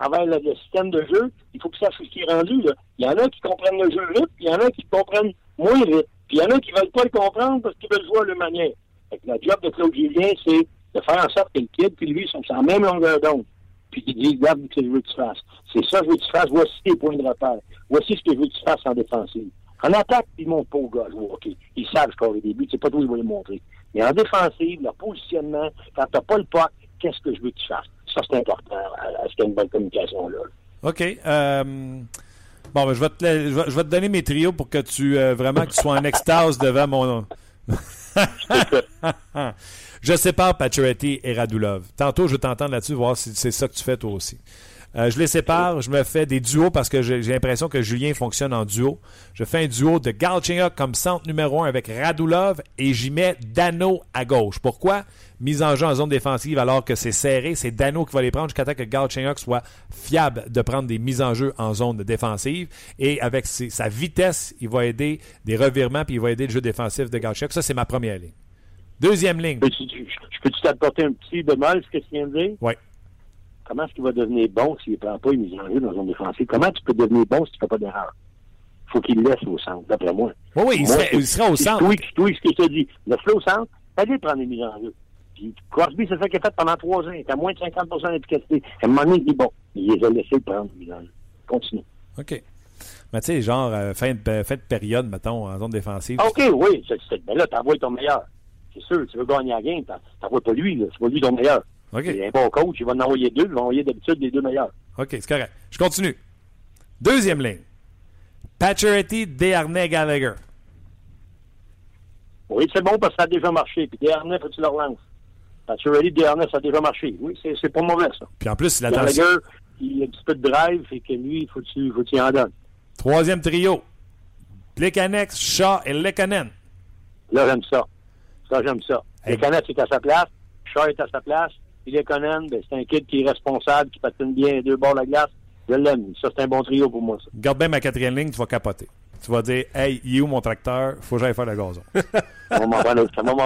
envers le, système de jeu, il faut que ça soit ce qui est rendu. Il y en a qui comprennent le jeu vite, puis il y en a qui comprennent moins vite. Puis il y en a qui ne veulent pas le comprendre parce qu'ils veulent jouer à leur manière. Fait la job de Claude Julien, c'est de faire en sorte que le kid puis lui sont sur la même longueur d'onde. Puis qu'il dit, regarde ce que je veux que tu fasses. C'est ça que je veux que tu fasses. Voici tes points de repère. Voici ce que je veux que tu fasses en défensive. En attaque, ils montent pas au gars OK. Ils savent score les débuts. C'est pas tout, ils vont les montrer. Mais en défensive, leur positionnement, quand t'as pas le puck, qu'est-ce que je veux que tu fasses? Ça, c'est important à, ce qu'il y ait une bonne communication là. OK. Euh, bon, ben, je, vais te, je, vais, te donner mes trios pour que tu euh, vraiment que tu sois en extase devant mon. Je sépare Pacioretty et Radulov. Tantôt, je vais t'entendre là-dessus, voir si c'est ça que tu fais toi aussi. Euh, je les sépare, je me fais des duos parce que j'ai l'impression que Julien fonctionne en duo. Je fais un duo de Galchenyuk comme centre numéro un avec Radulov et j'y mets Dano à gauche. Pourquoi? Mise en jeu en zone défensive alors que c'est serré, c'est Dano qui va les prendre jusqu'à temps que Galchenyuk soit fiable de prendre des mises en jeu en zone défensive. Et avec sa vitesse, il va aider des revirements puis il va aider le jeu défensif de Galchenyuk. Ça, c'est ma première ligne. Deuxième ligne. Je peux-tu t'apporter un petit bémol, ce que tu viens de dire? Oui. Comment est-ce qu'il va devenir bon s'il ne prend pas une mise en jeu dans la zone défensive? Comment tu peux devenir bon si tu ne fais pas d'erreur? Il faut qu'il laisse au centre, d'après moi. Oui, oui, il, serait, il sera au centre. Oui, oui, ce que je te dis. Laisse-le au centre, allez prendre des mises en jeu. Puis Crosby, c'est ça qu'il a fait pendant trois ans. Il à moins de 50% d'efficacité. À un moment donné, il dit bon, il les a laissés prendre des mises en jeu. Continue. OK. Mais tu sais, genre, euh, fin, de, fin de période, mettons, en zone défensive. OK, oui. C'est, ben là, t'envoies ton meilleur c'est sûr, tu veux gagner la game, t'envoies pas lui, c'est pas lui ton meilleur. OK. Il est un bon coach, il va en envoyer deux, il va envoyer d'habitude les deux meilleurs. OK, c'est correct. Je continue. Deuxième ligne. Pacioretty, Desharnais, Gallagher. Oui, c'est bon parce que ça a déjà marché. Puis Desharnais, faut que tu le relances. Pacioretty, Desharnais, ça a déjà marché. Oui, c'est pas mauvais, ça. Puis en plus, il a Gallagher, il a un petit peu de drive, et que lui, il faut que tu, faut tu en donnes. Troisième trio. Plekanex, Shaw et Lekanen. Là, j'aime ça. Ça, j'aime ça. Les canettes, est à sa place. Shaw est à sa place. Il est ben, c'est un kid qui est responsable, qui patine bien deux bords de la glace. Je l'aime. Ça, c'est un bon trio pour moi, ça. Garde bien ma quatrième ligne, tu vas capoter. Tu vas dire, hey, il est où mon tracteur? Faut que j'aille faire le gazon. ça va m'en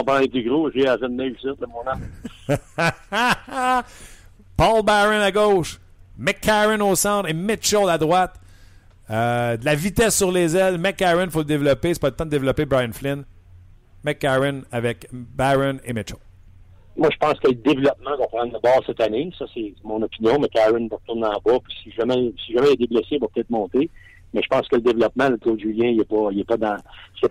prendre les plus gros. J'ai à ici, mon âme. Paul Barron à gauche, McCarron au centre et Mitchell à droite. Euh, de la vitesse sur les ailes. McCarron, il faut le développer. C'est pas le temps de développer Brian Flynn. McCarron avec Barron et Mitchell. moi, je pense que le développement va prendre le bord cette année. Ça, c'est mon opinion. Karen va retourner en bas. Puis si jamais, si jamais il est blessé, il va peut-être monter. Mais je pense que le développement, le Claude Julien, il est pas, il est pas dans,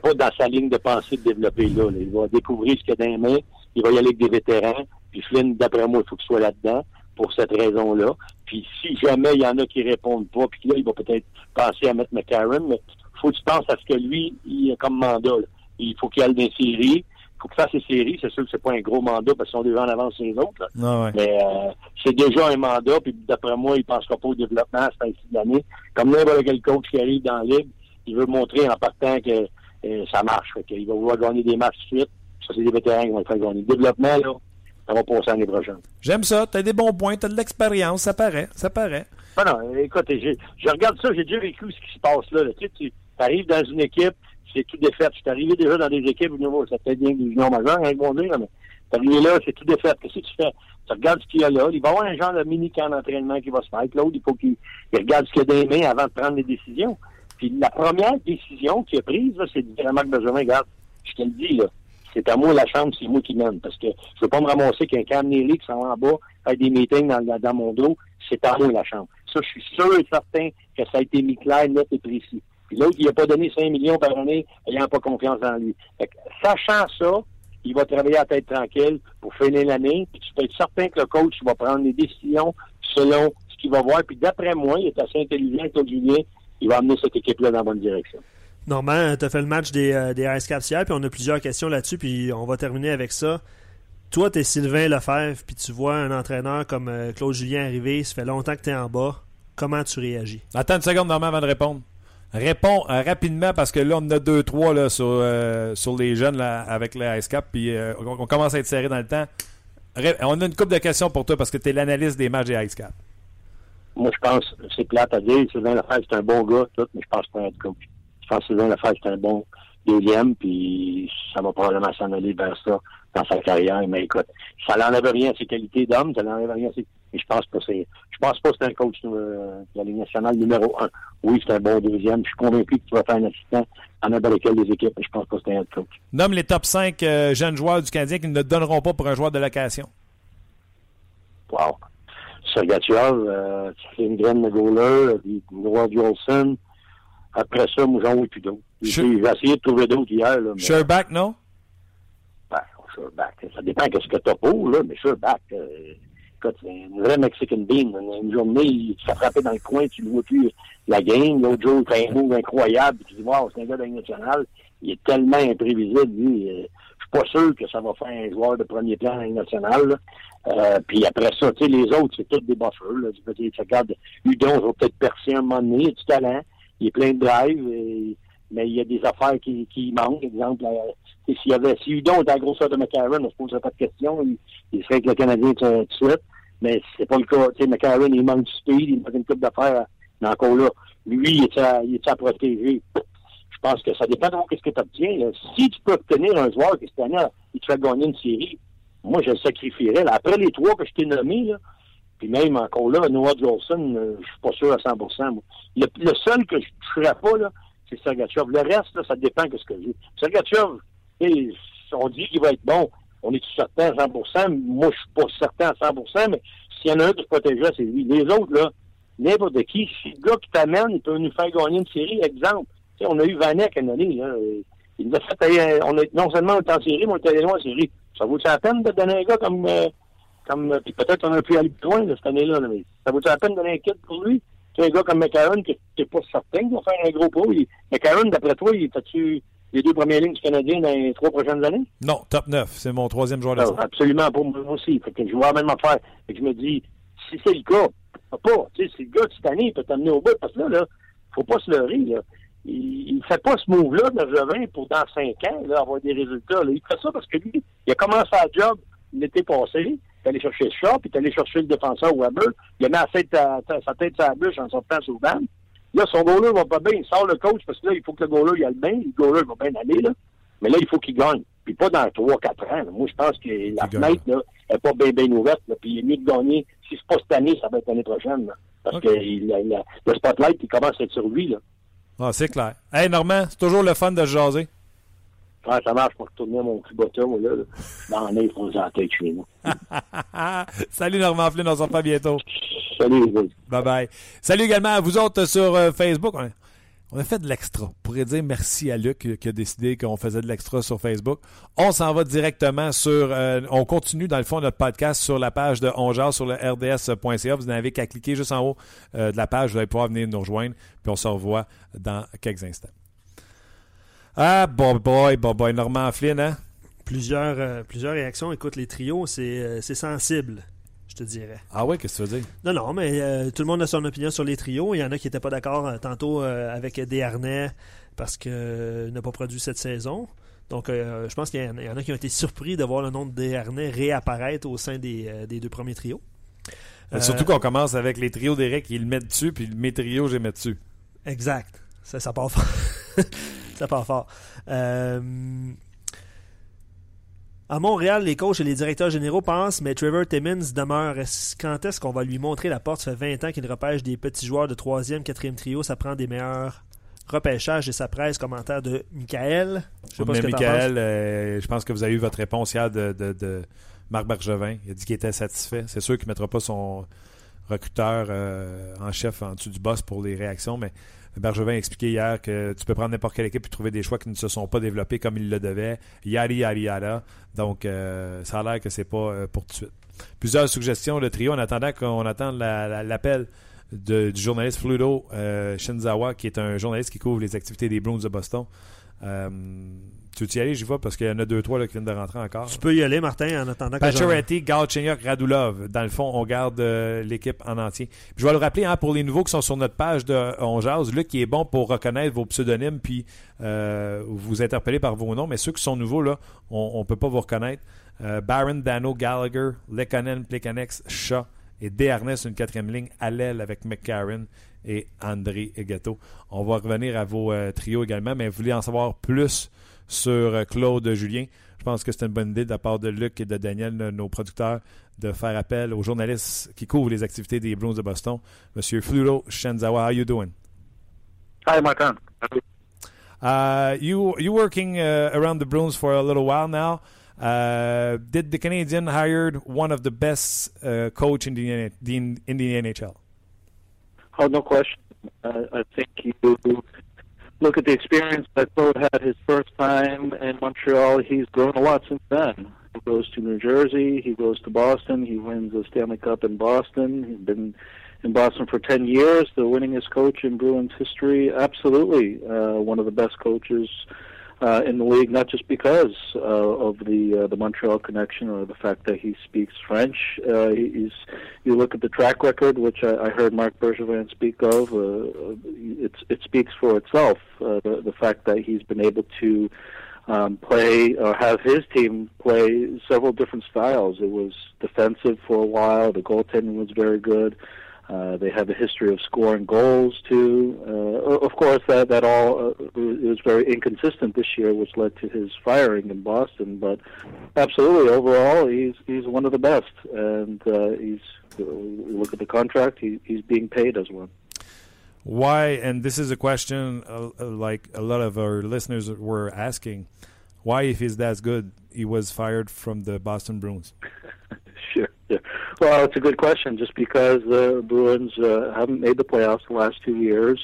pas dans sa ligne de pensée de développer là, Il va découvrir ce qu'il y a dans les. Il va y aller avec des vétérans. Puis Flynn, d'après moi, il faut qu'il soit là-dedans pour cette raison-là. Puis si jamais il y en a qui répondent pas, puis là, il va peut-être penser à mettre McCarron, mais faut que tu penses à ce que lui, il a comme mandat. Il faut qu'il aille dans les séries faut qu'il fasse ses séries. C'est sûr que c'est pas un gros mandat parce qu'ils sont déjà en avance sur les autres. Ah ouais. Mais euh, c'est déjà un mandat, puis d'après moi, il ne pensera pas au développement à cette année. Comme n'importe quel coach qui arrive dans la ligue, il veut montrer en partant que euh, ça marche. Fait il va vouloir gagner des matchs suite. Ça, c'est des vétérans qui vont le faire gagner. Le développement, là, ça va passer l'année prochaine. J'aime ça. Tu as des bons points, tu as de l'expérience, ça paraît. Ça paraît. Ah non, écoute, je regarde ça, j'ai déjà vécu ce qui se passe là. Tu, sais, tu arrives dans une équipe, c'est tout défait. Je suis arrivé déjà dans des équipes, ça fait bien l'union majeure, hein, bon dire, mais t'es arrivé là, c'est tout défait. Qu'est-ce que tu fais? Tu regardes ce qu'il y a là. Il va y avoir un genre de mini-camp d'entraînement qui va se faire. L'autre, il faut qu'il regarde ce qu'il y a dans les mains avant de prendre les décisions. Puis la première décision qu'il a prise, c'est de dire à Marc Benjamin, regarde, je te le dis, là, c'est à moi la chambre, c'est moi qui mène. Parce que je veux pas me ramasser qu'un camionnier qui s'en va en bas, avec des meetings dans, dans mon dos, c'est à moi la chambre. Ça, je suis sûr et certain que ça a été mis clair, net et précis. Puis l'autre, il n'a pas donné 5 millions par année, ayant pas confiance en lui. sachant ça, il va travailler à tête tranquille pour finir l'année, puis tu peux être certain que le coach va prendre des décisions selon ce qu'il va voir. Puis d'après moi, il est assez intelligent, Claude Julien, il va amener cette équipe-là dans la bonne direction. Normand, tu as fait le match des, euh, des Ice Caps hier, puis on a plusieurs questions là-dessus, puis on va terminer avec ça. Toi, tu es Sylvain Lefebvre, puis tu vois un entraîneur comme euh, Claude Julien arriver, ça fait longtemps que tu es en bas. Comment tu réagis? Attends une seconde, Normand, avant de répondre. Réponds euh, rapidement parce que là, on a deux, trois là, sur, euh, sur les jeunes là, avec les Ice Cap, puis euh, on, commence à être serré dans le temps. on a une couple de questions pour toi parce que tu es l'analyste des matchs des Ice Cap. Moi, je pense, c'est plate à dire, Sylvain Lefebvre, c'est un bon gars, tout, mais je pense pas être coach. Je pense que Sylvain Lefebvre, c'est un bon deuxième, puis ça va probablement s'en aller vers ça dans sa carrière. Mais écoute, ça n'enlève rien à ses qualités d'homme, ça n'enlève rien à ses mais je pense pas c'est je pense pas que c'est un coach euh, de la Ligue nationale numéro un. Oui, c'est un bon deuxième. Je suis convaincu que tu vas faire un assistant en n'importe lequel des équipes, mais je pense pas que c'est un coach. Nomme les top 5 euh, jeunes joueurs du Canadien qui ne donneront pas pour un joueur de location. Wow. Sergachev, euh, Lindgren Nagoleur, Noah Jolson. Après ça, moi, j'en vois plus d'autres. J'ai essayé de trouver d'autres hier. Là, mais... Sherback, non? Ben, Sherback, ça dépend de ce que tu as pour, là, mais Sherback, euh, c'est une vraie Mexican Bean. Une journée, il frappé dans le coin, tu ne vois plus la game. L'autre jour, il fait un move incroyable. Tu dis, wow, c'est un gars nationale. Il est tellement imprévisible, lui. Euh, je suis pas sûr que ça va faire un joueur de premier plan dans nationale. Euh, puis après ça, tu sais, les autres, c'est tous des buffers. Là. Tu, tu regardes, Udon va peut-être percer un moment donné, il a du talent, il est plein de drive, mais il y a des affaires qui, qui manquent. Exemple, s'il y avait, si Udon était à la grosseur de McCarron, on ne se poserait pas de questions, il, serait avec le Canadien tout de suite. Mais c'est pas le cas. Tu sais, McCarron, il manque du speed, il manque une coupe d'affaires. Mais encore là, lui, il est à, il est à protéger. Je pense que ça dépend de ce que tu obtiens. Si tu peux obtenir un joueur qui cette année, il te fait gagner une série, moi, je le sacrifierais. Après les trois que je t'ai nommés, là, puis même encore là, Noah Jolson, euh, je suis pas sûr à 100 le, le, seul que je ne ferais pas, là, c'est Sergachev. Le reste, là, ça dépend de ce que j'ai. Sergachev, on dit qu'il va être bon on est certain à 100% Moi, je suis pas certain à 100% mais s'il y en a un qui se protégerait, c'est lui. Les autres, là, n'importe qui, si le gars qui t'amène, il peut nous faire gagner une série, exemple. on a eu Vanek une année, là. Il nous fait on a, non seulement on est en série, mais on est allé loin en série. Ça vaut la peine de donner un gars comme, euh, comme, puis peut-être on a pu aller plus loin, cette année-là, mais ça vaut la peine de donner un pour lui? Tu un gars comme McCarron, que t'es pas certain qu'il va faire un gros pot. McCarron, d'après toi, il tu les deux premières lignes du Canadien dans les trois prochaines années? Non, top 9. C'est mon troisième joueur de ah, Absolument, pour moi aussi. Fait que je vois la même affaire. Fait que je me dis, si c'est le cas, pas. Tu sais, si le gars cette année, il peut t'amener au bout. Parce que là, là, faut pas se leurrer, là. Il ne fait pas ce move-là, Bergevin, pour dans cinq ans, là, avoir des résultats. Là. Il fait ça parce que lui, il a commencé à job l'été passé. Il est allé chercher le shop, il est allé chercher le défenseur Weber. Il a mis sa tête, sa tête sur la bûche en sortant sur le banc. Là, son goaler va pas bien. Il sort le coach parce que là, il faut que le goaler il aille bien. Le goaler va bien aller, là. Mais là, il faut qu'il gagne. Puis pas dans 3-4 ans. Moi, je pense que la fenêtre, là, n'est pas bien, bien ouverte. Là. Puis il est mieux de gagner. Si c'est pas cette année, ça va être l'année prochaine. Là. Parce que il, le spotlight, il commence à être sur lui. Là. Ah, c'est clair. Hey, Normand, c'est toujours le fun de jaser. Quand ça marche pour retourner mon petit moi, là, là, dans la ils font en tête chez nous. Salut Normand Flynn, on se revoit bientôt. Salut, les. Bye bye. Salut également à vous autres sur euh, Facebook. On a, on a fait de l'extra. On pourrait dire merci à Luc qui- a décidé qu'on faisait de l'extra sur Facebook. On s'en va directement sur. euh, on continue dans le fond notre podcast sur la page de Ongeard sur le rds.ca. Vous n'avez qu'à cliquer juste en haut euh, de la page. Vous allez pouvoir venir nous rejoindre. Puis on se revoit dans quelques instants. Ah, bon boy, bon boy, Normand Flynn, hein? Plusieurs, euh, plusieurs réactions. Écoute, les trios, c'est euh, c'est sensible, je te dirais. Ah ouais, qu'est-ce que tu veux dire? Non, non, mais euh, tout le monde a son opinion sur les trios. Il y en a qui n'étaient pas d'accord euh, tantôt euh, avec Desharnais parce qu'il n'a pas produit cette saison. Donc, je pense qu'il y, en a- il y en a qui ont été surpris de voir le nom de Desharnais réapparaître au sein des, des deux premiers trios. Surtout qu'on commence avec les trios d'Eric, il le met dessus, puis mes trios, je les mets dessus. Exact. Ça, ça part fort. ça part fort. Euh, à Montréal, les coachs et les directeurs généraux pensent, mais Trevor Timmins demeure. Quand est-ce qu'on va lui montrer la porte? Ça fait 20 ans qu'il repêche des petits joueurs de 3e, 4e trio. Ça prend des meilleurs repêchages et ça presse. Commentaire de Michael. Je sais pas Mais ce que t'en Michael, euh, je pense que vous avez eu votre réponse hier de, de- de Marc Bergevin. Il a dit qu'il était satisfait. C'est sûr qu'il ne mettra pas son recruteur euh, en chef en dessous du boss pour les réactions, mais Bergevin a expliqué hier que tu peux prendre n'importe quelle équipe et trouver des choix qui ne se sont pas développés comme il le devait. Yari, yari, yada. Donc, euh, ça a l'air que c'est pas euh, pour tout de suite. Plusieurs suggestions de trio en attendant qu'on attende la- la- l'appel du journaliste Fluto euh, Shinzawa, qui est un journaliste qui couvre les activités des Bruins de Boston. Tu veux y aller, j'y vais, parce qu'il y en a deux, trois là, qui viennent de rentrer encore. Tu peux y aller, Martin, en attendant que Pacioretty, Galchenyuk, Radulov. Dans le fond, on garde euh, l'équipe en entier. Puis je vais le rappeler, hein, pour les nouveaux qui sont sur notre page de On Jase, Luc qui est bon pour reconnaître vos pseudonymes puis euh, vous interpeller par vos noms. Mais ceux qui sont nouveaux, là, on ne peut pas vous reconnaître. Euh, Baron, Dano, Gallagher, Lekanen, Plekanex, Shaw et Desharnais une quatrième ligne l'aile avec McCarron et André Egato. On va revenir à vos euh, trios également, mais vous voulez en savoir plus sur euh, Claude Julien. Je pense que c'est une bonne idée de la part de Luc et de Daniel, nos- producteurs, de faire appel aux journalistes qui couvrent les activités des Bruins de Boston. Monsieur Fluto Shenzawa, how you doing? Hi, Martin. Uh, you you working uh, around the Bruins for a little while now. Uh, did the Canadian hired one of the best uh, coach in the, N- the in, in the NHL? Oh, no question. Uh, I think you look at the experience that Claude had his first time in Montreal. He's grown a lot since then. He goes to New Jersey. He goes to Boston. He wins the Stanley Cup in Boston. He's been in Boston for 10 years, the winningest coach in Bruins history. Absolutely uh, one of the best coaches uh, in the league, not just because uh, of the uh, the Montreal connection or the fact that he speaks French. Uh, he's you look at the track record, which I, I heard Mark Bergevin speak of. Uh, it's it speaks for itself. Uh, the the fact that he's been able to um, play or have his team play several different styles. It was defensive for a while. The goaltending was very good. Uh, they have a history of scoring goals too. Uh, of course, that that all uh, was very inconsistent this year, which led to his firing in Boston. But absolutely, overall, he's he's one of the best, and uh, he's. Uh, look at the contract; he, he's being paid as one. Why? And this is a question uh, uh, like a lot of our listeners were asking. Why, if he's that good, he was fired from the Boston Bruins? Sure. Yeah. Well, it's a good question. Just because the Bruins uh, haven't made the playoffs the last two years,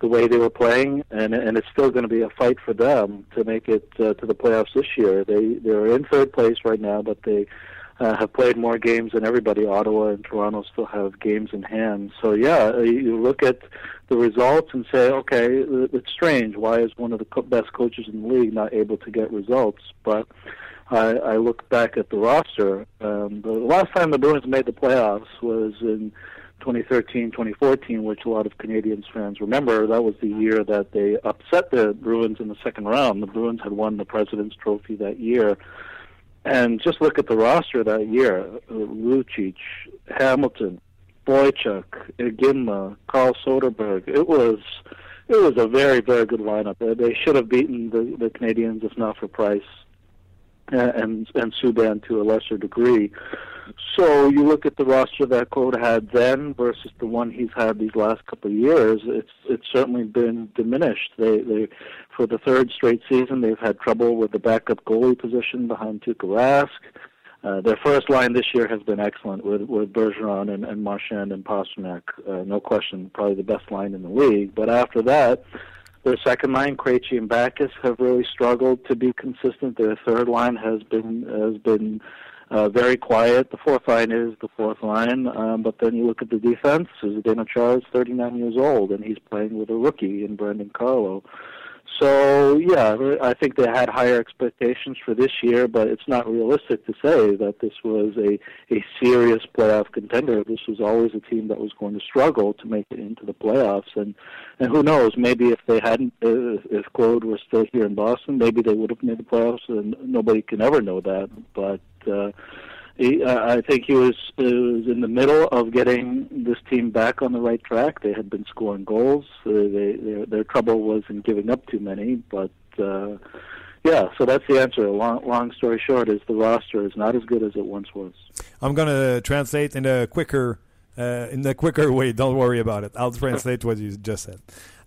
the way they were playing, and and it's still going to be a fight for them to make it uh, to the playoffs this year. They they're in third place right now, but they uh, have played more games than everybody. Ottawa and Toronto still have games in hand. So yeah, uh, you look at the results and say, okay, it's strange. Why is one of the best coaches in the league not able to get results? But I, I look back at the roster. Um, the last time the Bruins made the playoffs was in 2013, 2014, which a lot of Canadians fans remember. That was the year that they upset the Bruins in the second round. The Bruins had won the President's Trophy that year. And just look at the roster that year: uh, Lucic, Hamilton, Boychuk, Iginma, Carl Soderberg. It was it was a very very good lineup. They- They should have beaten the, the Canadians if not for Price. And and Subban to a lesser degree. So you look at the roster that Claude had then versus the one he's had these last couple of years. It's it's certainly been diminished. They they for the third straight season they've had trouble with the backup goalie position behind Tuukka Rask. Uh, their first line this year has been excellent with with Bergeron and, and Marchand and Pasternak. Uh, no question, probably the best line in the league. But after that, their second line, Krejci and Backus, have really struggled to be consistent. Their third line has been has been uh, very quiet. The fourth line is the fourth line, um, but then you look at the defense. Zdeno Chara is 39 years old, and he's playing with a rookie in Brandon Carlo. So yeah, I think they had higher expectations for this year, but it's not realistic to say that this was a a serious playoff contender. This was always a team that was going to struggle to make it into the playoffs, and and who knows, maybe if they hadn't, uh, if Claude was still here in Boston, maybe they would have made the playoffs, and nobody can ever know that. But uh, he, uh, I think he was, uh, was in the middle of getting this team back on the right track. They had been scoring goals. Uh, they, their, trouble was in giving up too many. But yeah, so that's the answer. Long, long story short, is the roster is not as good as it once was. I'm going to translate in a quicker, uh, in a quicker way. Don't worry about it. I'll translate what you just said.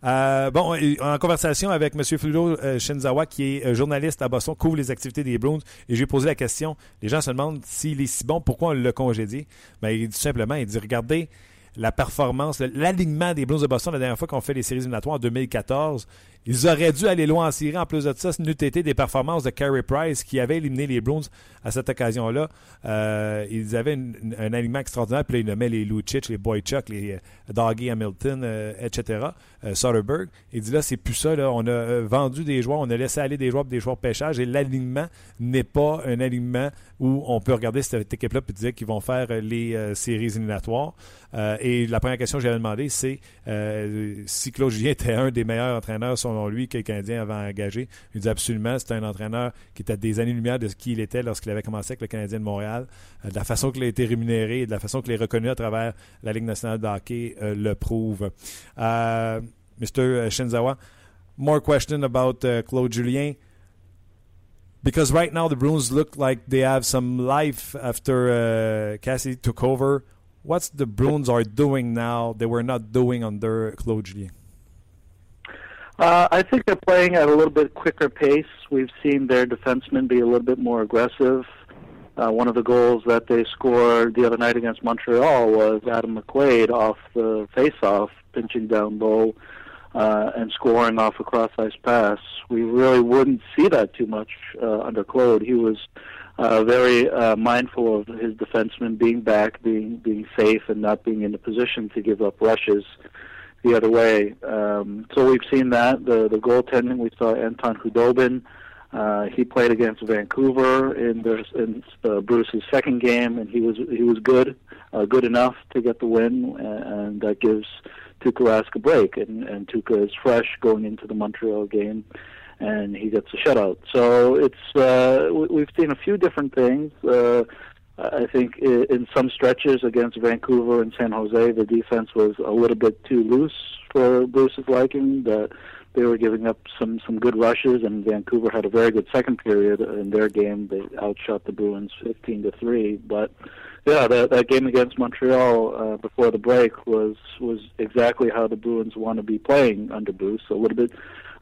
Euh, bon, en conversation avec M. Fludo euh, Shinzawa, qui est euh, journaliste à Boston, couvre les activités des Bruins, et je lui ai posé la question. Les gens se demandent s'il est si bon, pourquoi on l'a congédié? Ben, il dit simplement, il dit, regardez la performance, l'alignement des Blues de Boston la dernière fois qu'on fait les séries éliminatoires en 2014. Ils auraient dû aller loin en série. En plus de ça, ce n'eût été des performances de Carey Price qui avait éliminé les Bruins à cette occasion-là. Euh, ils avaient un alignement extraordinaire. Puis là, ils nommaient les Lucic, les Boychuk, les euh, Doggy Hamilton, euh, etc. Euh, Soderbergh. Il dit là, c'est plus ça. On a euh, vendu des joueurs, on a laissé aller des joueurs des joueurs pêchage. Et l'alignement n'est pas un alignement où on peut regarder cette équipe-là et dire qu'ils vont faire les séries éliminatoires. et la première question que j'avais demandé, c'est si Claude Julien était un des meilleurs entraîneurs sur selon lui, que le Canadien avait engagé. Il dit absolument, c'était un entraîneur qui était des années-lumière de ce qu'il était lorsqu'il avait commencé avec le Canadien de Montréal. Euh, de la façon qu'il a été rémunéré et de la façon qu'il est reconnu à travers la Ligue nationale de hockey euh, le prouve. Uh, Mr. Shinzawa, more question about Claude Julien. Because right now the Bruins look like they have some life after uh, Cassie took over. What's the Bruins are doing now they were not doing under Claude Julien? Uh, I think they're playing at a little bit quicker pace. We've seen their defensemen be a little bit more aggressive. Uh, one of the goals that they scored the other night against Montreal was Adam McQuaid off the face-off, pinching down low uh, and scoring off a cross-ice pass. We really wouldn't see that too much uh, under Claude. He was uh, very uh, mindful of his defensemen being back, being being safe, and not being in a position to give up rushes the other way. Um, so we've seen that. The the goaltending, we saw Anton Hudobin. Uh, he played against Vancouver in, the, in uh, Bruce's second game, and he was he was good, uh, good enough to get the win, and, and that gives Tuukka a break. And, and Tuukka is fresh going into the Montreal game, and he gets a shutout. So it's uh, we've seen a few different things. Uh, I think in some stretches against Vancouver and San Jose, the defense was a little bit too loose for Bruce's liking. That they were giving up some some good rushes, and Vancouver had a very good second period in their game. They outshot the Bruins 15 to three. But yeah, that that game against Montreal uh, before the break was was exactly how the Bruins want to be playing under Bruce. A little bit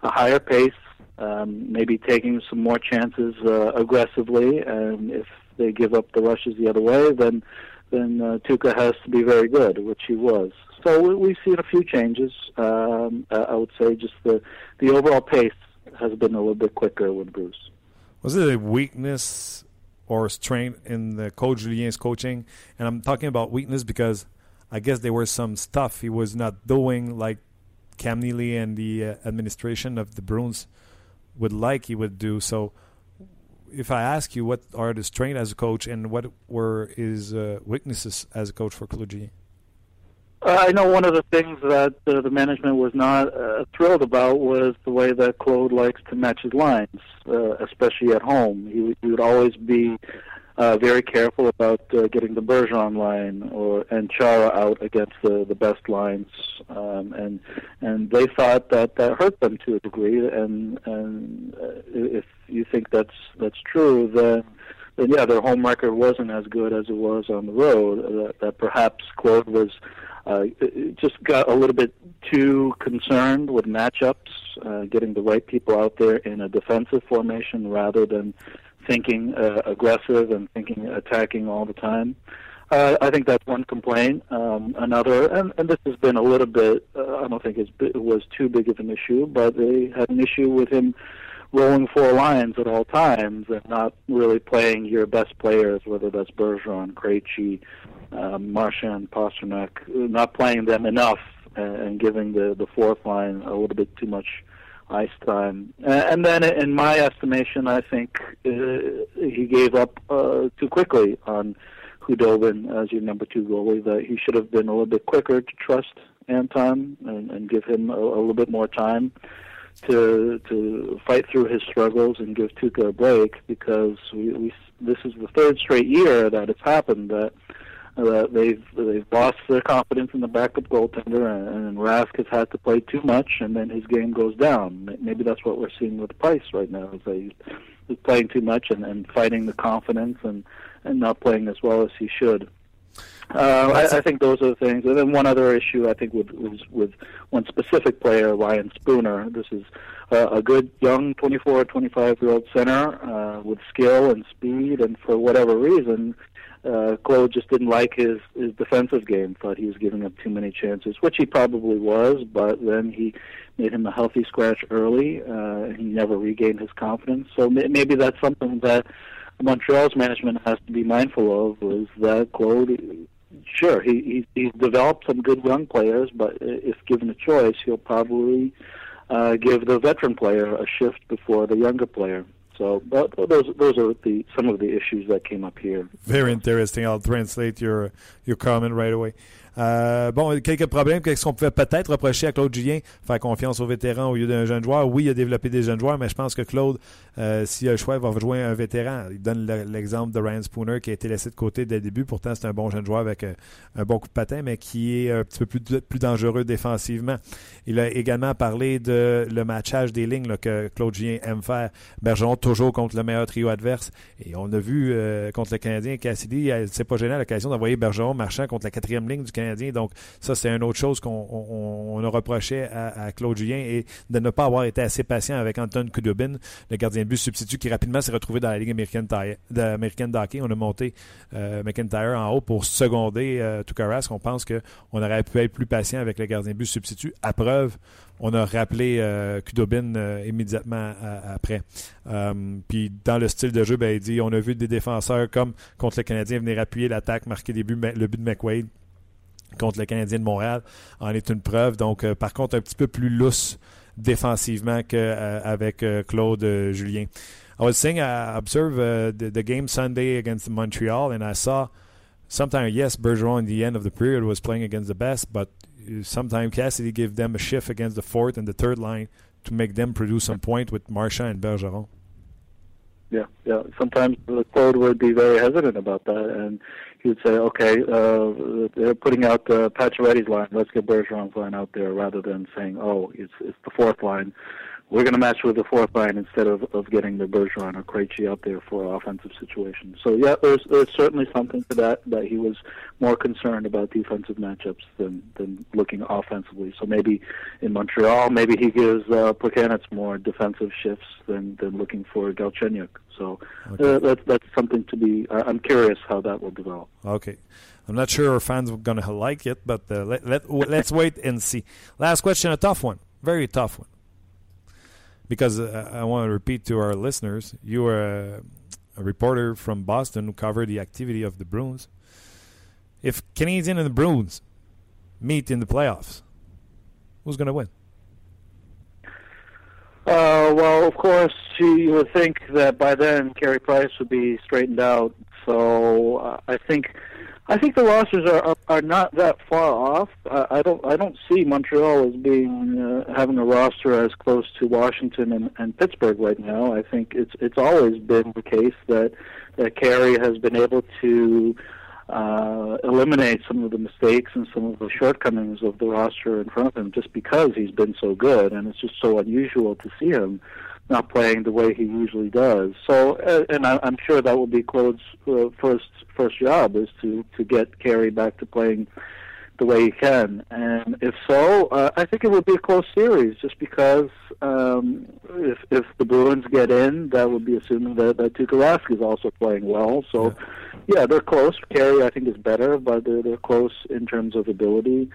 a higher pace, um, maybe taking some more chances uh, aggressively, and if they give up the rushes the other way, then then uh, Tuca has to be very good, which he was. So we, we've seen a few changes. Um, I would say just the the overall pace has been a little bit quicker with Bruce. Was it a weakness or strength in the coach Julien's coaching? And I'm talking about weakness because I guess there was some stuff he was not doing, like Cam Neely and the uh, administration of the Bruins would like he would do. So if I ask you what are the strengths as a coach and what were his uh, weaknesses as a coach for Kluge? Uh, I know one of the things that uh, the management was not uh, thrilled about was the way that Claude likes to match his lines, uh, especially at home. He, he would always be uh, very careful about uh, getting the Bergeron line or and Chara out against the the best lines, um, and and they thought that that hurt them to a degree. And and uh, if you think that's that's true, then then yeah, their home record wasn't as good as it was on the road. That, that perhaps Claude was uh, just got a little bit too concerned with matchups, uh, getting the right people out there in a defensive formation rather than thinking uh, aggressive and thinking attacking all the time. Uh, I think that's one complaint. Um, another, and, and this has been a little bit, uh, I don't think it was too big of an issue, but they had an issue with him rolling four lines at all times and not really playing your best players, whether that's Bergeron, Krejci, um, Marchand, Pastrnak, not playing them enough and giving the, the fourth line a little bit too much ice time. And then, in my estimation, I think uh, he gave up uh, too quickly on Khudobin as your number two goalie. That he should have been a little bit quicker to trust Anton and, and give him a, a little bit more time to to fight through his struggles and give Tuukka a break because we, we this is the third straight year that it's happened that uh, they've they've lost their confidence in the backup goaltender, and, and Rask has had to play too much, and then his game goes down. Maybe that's what we're seeing with Price right now. Is that he's playing too much and, and fighting the confidence and and not playing as well as he should. Uh, I, I think those are the things. And then one other issue I think with was with one specific player, Ryan Spooner. This is uh, a good young 24, 25 year old center uh, with skill and speed, and for whatever reason, uh, Claude just didn't like his his defensive game. Thought he was giving up too many chances, which he probably was. But then he made him a healthy scratch early. Uh, he never regained his confidence. So may, maybe that's something that Montreal's management has to be mindful of. Was that Claude? Sure, he, he he's developed some good young players, but if given a choice, he'll probably uh, give the veteran player a shift before the younger player. So uh, those those are the some of the issues that came up here. Very interesting. I'll translate your your comment right away. Euh, bon, quelques problèmes. Qu'est-ce qu'on pouvait peut-être reprocher à Claude Julien? Faire confiance aux vétérans au lieu d'un jeune joueur? Oui, il a développé des jeunes joueurs, mais je pense que Claude, euh, s'il a le choix, va jouer un vétéran. Il donne l'exemple de Ryan Spooner qui a été laissé de côté dès le début. Pourtant, c'est un bon jeune joueur avec euh, un bon coup de patin, mais qui est un petit peu plus, dangereux défensivement. Il a également parlé de le matchage des lignes que Claude Julien aime faire. Bergeron toujours contre le meilleur trio adverse. Et on a vu euh, contre le Canadien, Cassidy, c'est pas gênant l'occasion d'envoyer Bergeron marchant contre la quatrième ligne du Canadien donc, ça, c'est une autre chose qu'on a reproché à, Claude Julien et de ne pas avoir été assez patient avec Anton Kudobin, le gardien de but substitut qui rapidement s'est retrouvé dans la Ligue américaine, de hockey. On a monté euh, McIntyre en haut pour seconder euh. On pense qu'on aurait pu être plus patient avec le gardien de but substitut. À preuve, on a rappelé euh, Kudobin euh, immédiatement après. puis dans le style de jeu, ben, il dit on a vu des défenseurs comme contre le Canadien venir appuyer l'attaque, marquer le but de McWade contre le Canadien de Montréal en est une preuve. Donc, euh, par contre, un petit peu plus lousse défensivement qu'avec euh, euh, Claude Julien. I was saying I observed uh, the, game Sunday against Montreal, and I saw sometimes, yes, Bergeron in the end of the period was playing against the best, but sometimes Cassidy gave them a shift against the fourth and the third line to make them produce some point with Marchand and Bergeron. Yeah, yeah. Sometimes the Claude would be very hesitant about that, and he would say, "Okay, uh, they're putting out uh, Pacioretty's line. Let's get Bergeron's line out there," rather than saying, "Oh, it's it's the fourth line." We're going to match with the fourth line instead of, of getting the Bergeron or Krejci out there for offensive situations. So yeah, there's there's certainly something to that that he was more concerned about defensive matchups than than looking offensively. So maybe in Montreal, maybe he gives uh, more defensive shifts than than looking for Galchenyuk. So okay. uh, that's that's something to be. Uh, I'm curious how that will develop. Okay. I'm not sure our fans are going to like it, but uh, let, let, let's wait and see. Last question, a tough one. Very tough one because uh, I want to repeat to our listeners, you are a, a, reporter from Boston who covered the activity of the Bruins. If Canadian and the Bruins meet in the playoffs, who's going to win? Uh, well, of course, you would think that by then Carey Price would be straightened out. So uh, I think I think the rosters are are, are not that far off. I, I don't I don't see Montreal as being uh, having a roster as close to Washington and, and Pittsburgh right now. I think it's it's always been the case that that Carey has been able to uh, eliminate some of the mistakes and some of the shortcomings of the roster in front of him just because he's been so good, and it's just so unusual to see him not playing the way he usually does. So, uh, and I, I'm sure that will be Claude's uh, first first job is to to get Carey back to playing the way he can. And if so, uh, I think it would be a close series, just because um, if if the Bruins get in, that would be assuming that that Tuukka is also playing well. So, yeah, they're close. Carey, I think, is better, but they're they're close in terms of ability.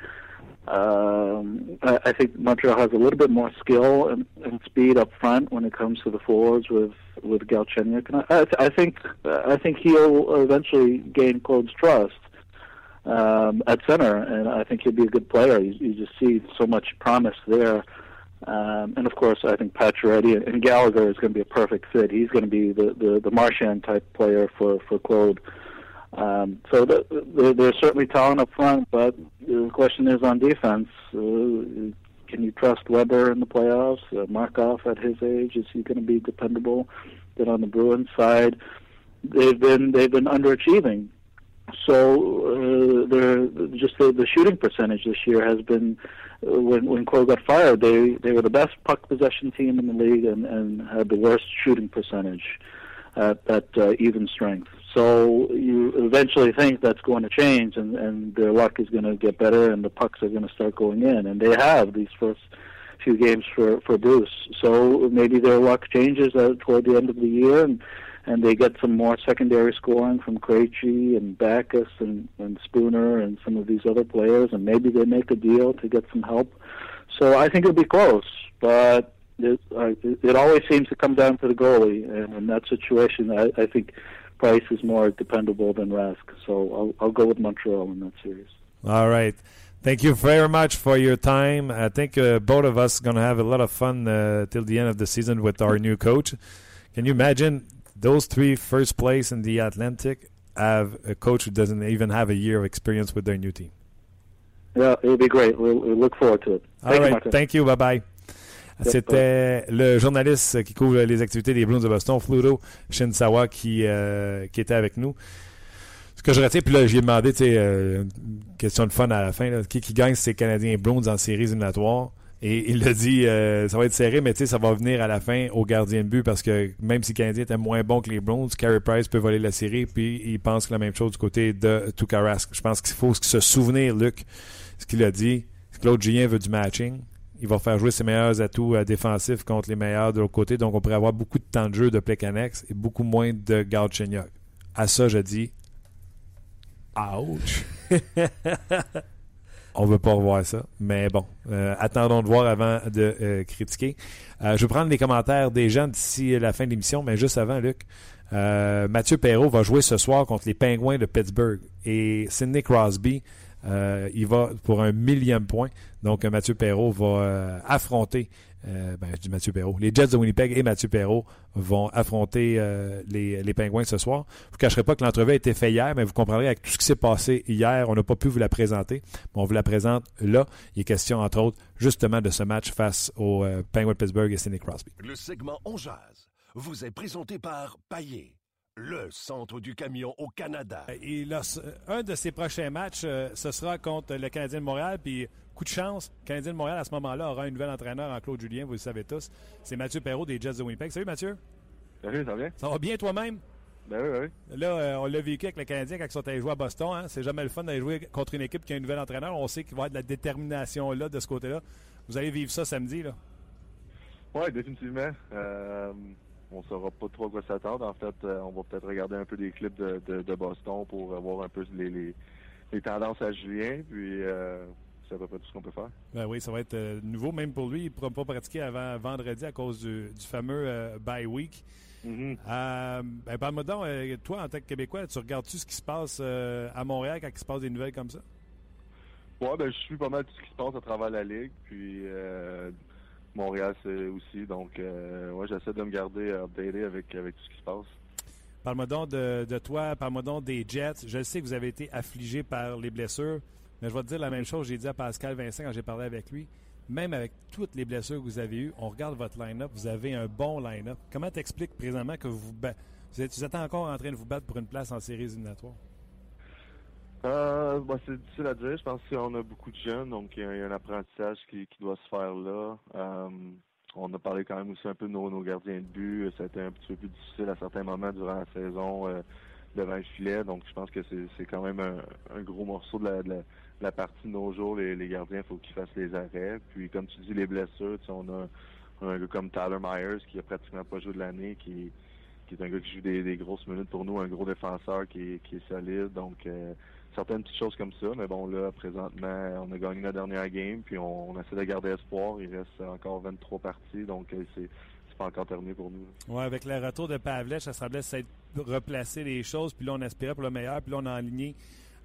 Um, I, I think Montreal has a little bit more skill and, and speed up front when it comes to the forwards with with Galchenyuk, and I, I, I think I think he'll eventually gain Claude's trust um, at center, and I think he'll be a good player. You, you just see so much promise there. Um, and of course, I think Pacioretty and, Gallagher is going to be a perfect fit. He's going to be the, the, the Marchand type player for, for Claude. Um, so the, the, there's certainly talent up front, but the question is on defense. Uh, can you trust Weber in the playoffs? Uh, Markov at his age is he going to be dependable? Then on the Bruins side, they've been they've been underachieving. So uh, they're just the, the shooting percentage this year has been uh, when when Cole got fired, they they were the best puck possession team in the league and and had the worst shooting percentage at at uh, even strength. So you eventually think that's going to change, and and their luck is going to get better, and the pucks are going to start going in, and they have these first few games for for Bruce. So maybe their luck changes uh, toward the end of the year, and and they get some more secondary scoring from Krejci and Backus and, and Spooner and some of these other players, and maybe they make a deal to get some help. So I think it'll be close, but it, uh, it always seems to come down to the goalie, and in that situation, I, I think Price is more dependable than Rask. So I'll, I'll go with Montreal in that series. All right. Thank you very much for your time. I think uh, both of us are going to have a lot of fun uh, till the end of the season with our new coach. Can you imagine those three first place in the Atlantic have a coach who doesn't even have a year of experience with their new team? Yeah, it'll be great. We'll, we'll look forward to it. All Thank right. you, Thank you. Bye bye. C'était le journaliste qui couvre les activités des Blues de Boston, Fluto Shinsawa, qui, euh, qui était avec nous. Ce que je retiens, puis là, j'ai demandé, tu sais, euh, une question de fun à la fin, qui, gagne ces Canadiens Blues en séries éliminatoires. Et il a dit, euh, ça va être serré, mais tu sais, ça va venir à la fin au gardien de but parce que même si les Canadiens étaient moins bons que les Browns, Carey Price peut voler la série, puis il pense que la même chose du côté de Tuukka Rask. Je pense qu'il faut se souvenir, Luc, ce qu'il a dit. Claude Julien veut du matching. Il va faire jouer ses meilleurs atouts euh, défensifs contre les meilleurs de l'autre côté. Donc, on pourrait avoir beaucoup de temps de jeu de Plekanex et beaucoup moins de Galchenyuk. À ça, je dis Ouch! on veut pas revoir ça. Mais bon, euh, attendons de voir avant de euh, critiquer. Euh, je vais prendre les commentaires des gens d'ici la fin de l'émission, mais juste avant, Luc. Mathieu Perrault va jouer ce soir contre les Pingouins de Pittsburgh. Et Sidney Crosby, euh, il va pour un millième point. Donc, euh, Mathieu Perrault va euh, affronter, ben, je dis Mathieu Perrault, les Jets de Winnipeg et Mathieu Perrault vont affronter les, les Pingouins ce soir. Je ne vous cacherai pas que l'entrevue a été faite hier, mais vous comprendrez avec tout ce qui s'est passé hier, on n'a pas pu vous la présenter. Mais on vous la présente là. Il est question, entre autres, justement de ce match face aux Penguins de Pittsburgh et Sidney Crosby. Le segment On Jazz vous est présenté par Paillé, le centre du camion au Canada. Et un de ses prochains matchs, euh, ce sera contre le Canadien de Montréal. Puis, coup de chance, le Canadien de Montréal, à ce moment-là, aura un nouvel entraîneur en Claude Julien, vous le savez tous. C'est Mathieu Perrault des Jets de Winnipeg. Salut Mathieu. Salut, ça va bien? Ça va bien toi-même? Ben oui, ben oui. Là, euh, on l'a vécu avec le Canadien quand ils sont allés jouer à Boston. Hein? C'est jamais le fun d'aller jouer contre une équipe qui a un nouvel entraîneur. On sait qu'il va y avoir de la détermination là, de ce côté-là. Vous allez vivre ça samedi. Là. Ouais, définitivement. Euh, on saura pas trop à quoi s'attendre. En fait, euh, on va peut-être regarder un peu des clips de, de, de Boston pour euh, voir un peu les, les, les tendances à Julien. Puis, euh, c'est à peu près tout ce qu'on peut faire. Ben oui, ça va être euh, nouveau même pour lui. Il ne pourra pas pratiquer avant vendredi à cause du, du fameux bye week. Mhm. Euh, ben, Parle-moi donc, toi, en tant que Québécois, tu regardes-tu ce qui se passe à Montréal quand il se passe des nouvelles comme ça? Ouais, ben je suis pas mal tout ce qui se passe à travers la ligue. Puis, euh, Montréal, c'est aussi. Donc, euh, ouais, j'essaie de me garder updaté avec, avec tout ce qui se passe. Parle-moi donc de, de toi, parle-moi donc des Jets. Je sais que vous avez été affligé par les blessures, mais je vais te dire la même chose. J'ai dit à Pascal Vincent quand j'ai parlé avec lui. Même avec toutes les blessures que vous avez eues, on regarde votre line-up, vous avez un bon line-up. Comment t'expliques présentement que vous, Vous êtes, vous êtes encore en train de vous battre pour une place en séries éliminatoires? Euh, bah, c'est difficile à dire. Je pense qu'on a beaucoup de jeunes, donc il y, a un apprentissage qui, doit se faire là. Euh, on a parlé quand même aussi un peu de nos, nos, gardiens de but. Ça a été un petit peu plus difficile à certains moments durant la saison euh, devant le filet. Donc je pense que c'est quand même un, gros morceau de la, de la, partie de nos jours. Les, gardiens, il faut qu'ils fassent les arrêts. Puis comme tu dis, les blessures, on a un gars comme Tyler Myers qui a pratiquement pas joué de l'année, qui, qui est un gars qui joue des, grosses minutes pour nous, un gros défenseur qui, est solide. Donc euh, certaines petites choses comme ça. Mais bon, là, présentement, on a gagné la dernière game, puis on, on essaie de garder espoir. Il reste encore 23 parties, donc euh, c'est pas encore terminé pour nous. Oui, avec le retour de Pavlech, ça semblait s'être replacé les choses, puis là, on espérait pour le meilleur, puis là, on a aligné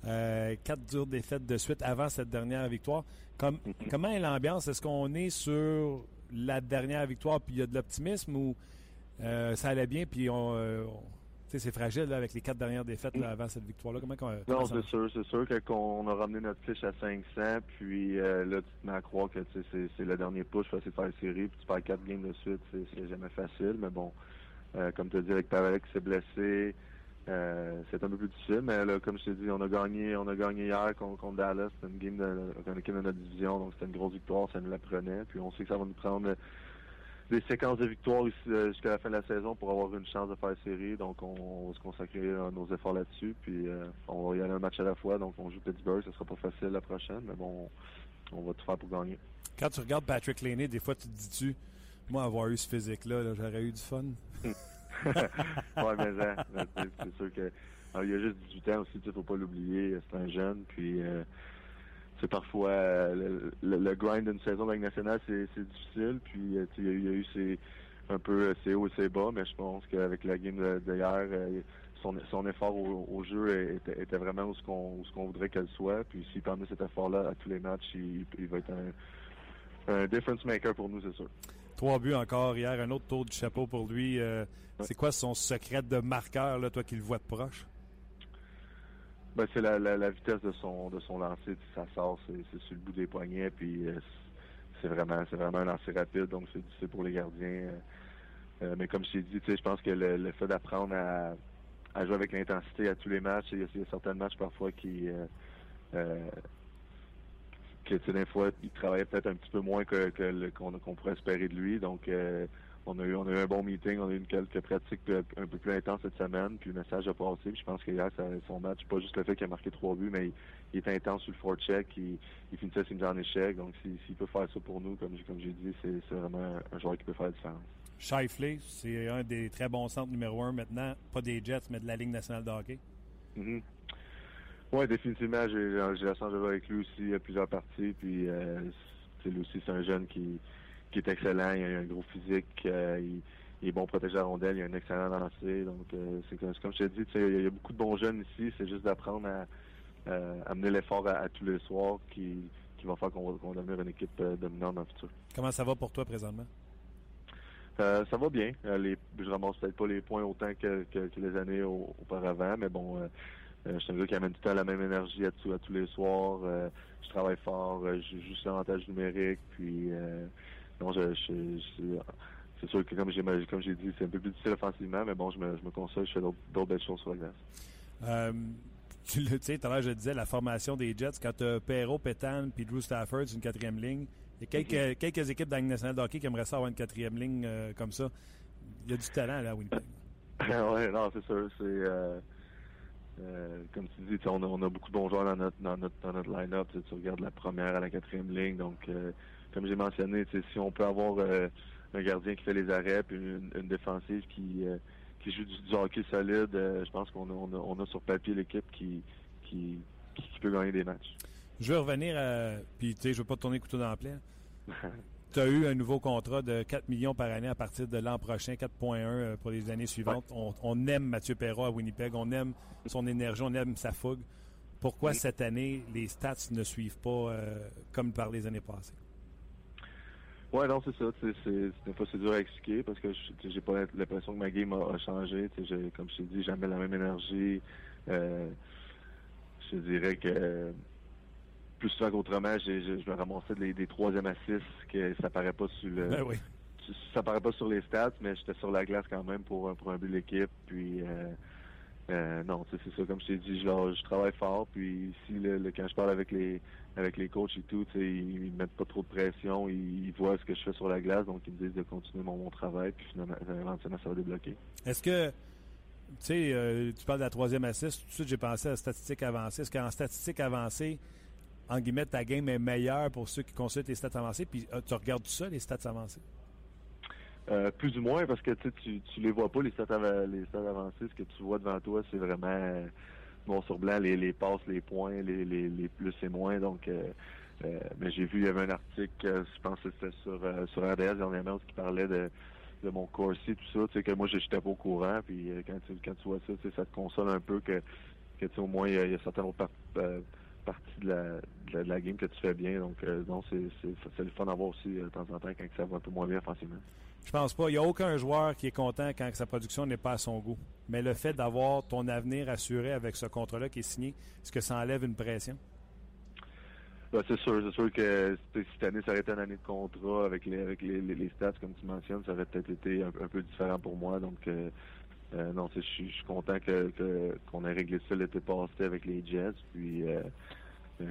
euh, quatre dures défaites de suite avant cette dernière victoire. Comme, comment est l'ambiance? Est-ce qu'on est sur la dernière victoire, puis il y a de l'optimisme, ou euh, ça allait bien, puis on, euh, on c'est fragile là, avec les quatre dernières défaites là, avant cette victoire-là. Comment, comment Non, c'est sûr, c'est sûr qu'on a ramené notre fiche à 500, puis euh, là, tu te mets à croire que c'est le dernier push, c'est de faire une série, puis tu perds quatre games de suite, c'est jamais facile, mais bon, euh, comme tu as dit, avec Pavel qui s'est blessé, euh, c'est un peu plus difficile, mais là, comme je t'ai dit, on a gagné, on a gagné hier contre, contre Dallas, c'était une game de, une équipe de notre division, donc c'était une grosse victoire, ça nous la prenait, puis on sait que ça va nous prendre des séquences de victoires euh, jusqu'à la fin de la saison pour avoir une chance de faire série. Donc, on, on va se consacrer euh, nos efforts là-dessus. Puis, euh, on va y aller un match à la fois. Donc, on joue Pittsburgh. Ce sera pas facile la prochaine, mais bon, on, va tout faire pour gagner. Quand tu regardes Patrick Laney, des fois, tu te dis-tu, moi, avoir eu ce physique-là, -là, j'aurais eu du fun. ouais, mais c'est sûr que. Alors, il y a juste 18 ans aussi, il faut pas l'oublier. C'est un jeune. Puis, c'est parfois euh, le, le, grind d'une saison de nationale, c'est difficile. Puis euh, il y, y, a eu ses, un peu ses hauts et ses bas, mais je pense qu'avec la game d'hier, euh, son, son effort au, au jeu était, était, vraiment où ce qu'on qu'on voudrait qu'elle soit. Puis s'il permet cet effort-là à tous les matchs, il, il va être un, un, difference maker pour nous, c'est sûr. Trois buts encore hier, un autre tour du chapeau pour lui. C'est quoi son secret de marqueur, là, toi qui le vois de proche? Ben, c'est la, la, la, vitesse de son de son lancer, ça sort, c'est sur le bout des poignets, puis euh, c'est vraiment c'est vraiment un lancer rapide, donc c'est pour les gardiens. Euh, euh, mais comme je t'ai dit, je pense que le, le fait d'apprendre à, à, jouer avec l'intensité à tous les matchs, il y a, certains matchs parfois qui euh, que fois, il travaillait peut-être un petit peu moins que qu'on qu'on pourrait espérer de lui. Donc on a eu on a eu un bon meeting, on a eu quelques pratiques un peu plus intenses cette semaine, puis le message a passé. Puis je pense que hier, son match, pas juste le fait qu'il a marqué trois buts, mais il, il est intense sur le forecheck, il, il finissait ses en échec. Donc s'il peut faire ça pour nous, comme, comme j'ai dit, c'est vraiment un joueur qui peut faire la différence. Shifley, c'est un des très bons centres numéro un maintenant, pas des Jets, mais de la Ligue nationale de hockey. Mm-hmm. Oui, définitivement, j'ai la chance de jouer avec lui aussi à plusieurs parties, puis euh, lui aussi, c'est un jeune qui qui est excellent. Il a un gros physique. Euh, il, il, est bon protéger la rondelle. Il a un excellent lancer. Donc, euh, c'est comme, comme, je te dis, il y a beaucoup de bons jeunes ici. C'est juste d'apprendre à, euh, amener l'effort à, tous les soirs qui, qui va faire qu'on va, qu devenir une équipe dominante dans le futur. Comment ça va pour toi présentement? Euh, ça va bien. les, je ramasse peut-être pas les points autant que, que, que les années au, auparavant, mais bon, euh, je suis un gars qui amène tout le temps la même énergie à, tout, à tous les soirs. je travaille fort, je joue sur l'avantage numérique, puis non, je, je, je c'est sûr que comme j'ai comme j'ai dit, c'est un peu plus difficile offensivement, mais bon, je me, je me console, je fais d'autres belles choses sur la glace. Euh, tu sais, tout à l'heure, je disais, la formation des Jets, quand tu as Perrault, Pétan puis Drew Stafford, c'est une quatrième ligne. Il y a quelques, -hmm. quelques équipes dans nationale de hockey qui aimeraient ça avoir une quatrième ligne euh, comme ça. Il y a du talent là à Winnipeg. oui, non, c'est sûr. C'est euh, comme tu dis, on a, on a beaucoup de bons joueurs dans notre dans notre, dans notre line-up. Tu regardes la première à la quatrième ligne, donc comme j'ai mentionné, si on peut avoir euh, un gardien qui fait les arrêts puis une, une défensive qui, euh, qui joue du, du hockey solide, euh, je pense qu'on a, on a, on a, sur papier l'équipe qui, qui, qui, peut gagner des matchs. Je veux revenir à. Puis, tu sais, je veux pas te tourner couteau dans la plaie. tu as eu un nouveau contrat de 4 millions par année à partir de l'an prochain, 4,1 pour les années suivantes. Ouais. On, on, aime Mathieu Perrault à Winnipeg, on aime son énergie, on aime sa fougue. Pourquoi oui. cette année, les stats ne suivent pas comme par les années passées? Ouais, non, c'est ça. C'est c'est dur à expliquer parce que j'ai pas l'impression que ma game a, a changé. Comme je t'ai dit, jamais la même énergie. Euh, je dirais que plus souvent qu'autrement, je me ramassais des, des troisième assists que ça paraît pas sur le ben oui. ça paraît pas sur les stats, mais j'étais sur la glace quand même pour, pour un but de l'équipe. Puis euh, euh, non, c'est ça, comme je t'ai dit, je travaille fort. Puis ici, le- quand je parle avec les avec les coachs et tout, ils, ils mettent pas trop de pression, ils, voient ce que je fais sur la glace, donc ils me disent de continuer mon, mon travail, puis finalement, éventuellement, ça va débloquer. Est-ce que, tu sais, euh, tu parles de la troisième assist, tout de suite j'ai pensé à la statistique avancée. Est-ce qu'en statistique avancée, en guillemets, ta game est meilleure pour ceux qui consultent les stats avancées, puis euh, tu regardes ça, les stats avancées? Euh, plus ou moins parce que tu tu les vois pas les stats, les. Ce que tu vois devant toi, c'est vraiment euh, noir sur blanc les, passes, les points, les, les, les plus et moins. Donc, euh, mais j'ai vu il y avait un article, je pense que c'était sur sur RDS dernièrement qui parlait de de mon corsi tout ça. Tu sais que moi j'étais pas au courant. Puis quand tu quand tu vois ça, tu ça te console un peu que au moins il y, a- certaines autres par- parties de la, de la de la game que tu fais bien. Donc, non, c'est le fun d'avoir aussi euh, de temps en temps quand ça va un peu moins bien offensivement. Je pense pas. Il n'y a aucun joueur qui est content quand sa production n'est pas à son goût. Mais le fait d'avoir ton avenir assuré avec ce contrat-là qui est signé, est-ce que ça enlève une pression? Ben, c'est sûr, c'est sûr que sais, cette année, ça aurait été une année de contrat avec les avec les, stats, comme tu mentionnes, ça aurait peut-être été un, peu différent pour moi. Donc euh, euh, non, je suis content qu'on ait réglé ça l'été passé avec les Jets. Puis euh,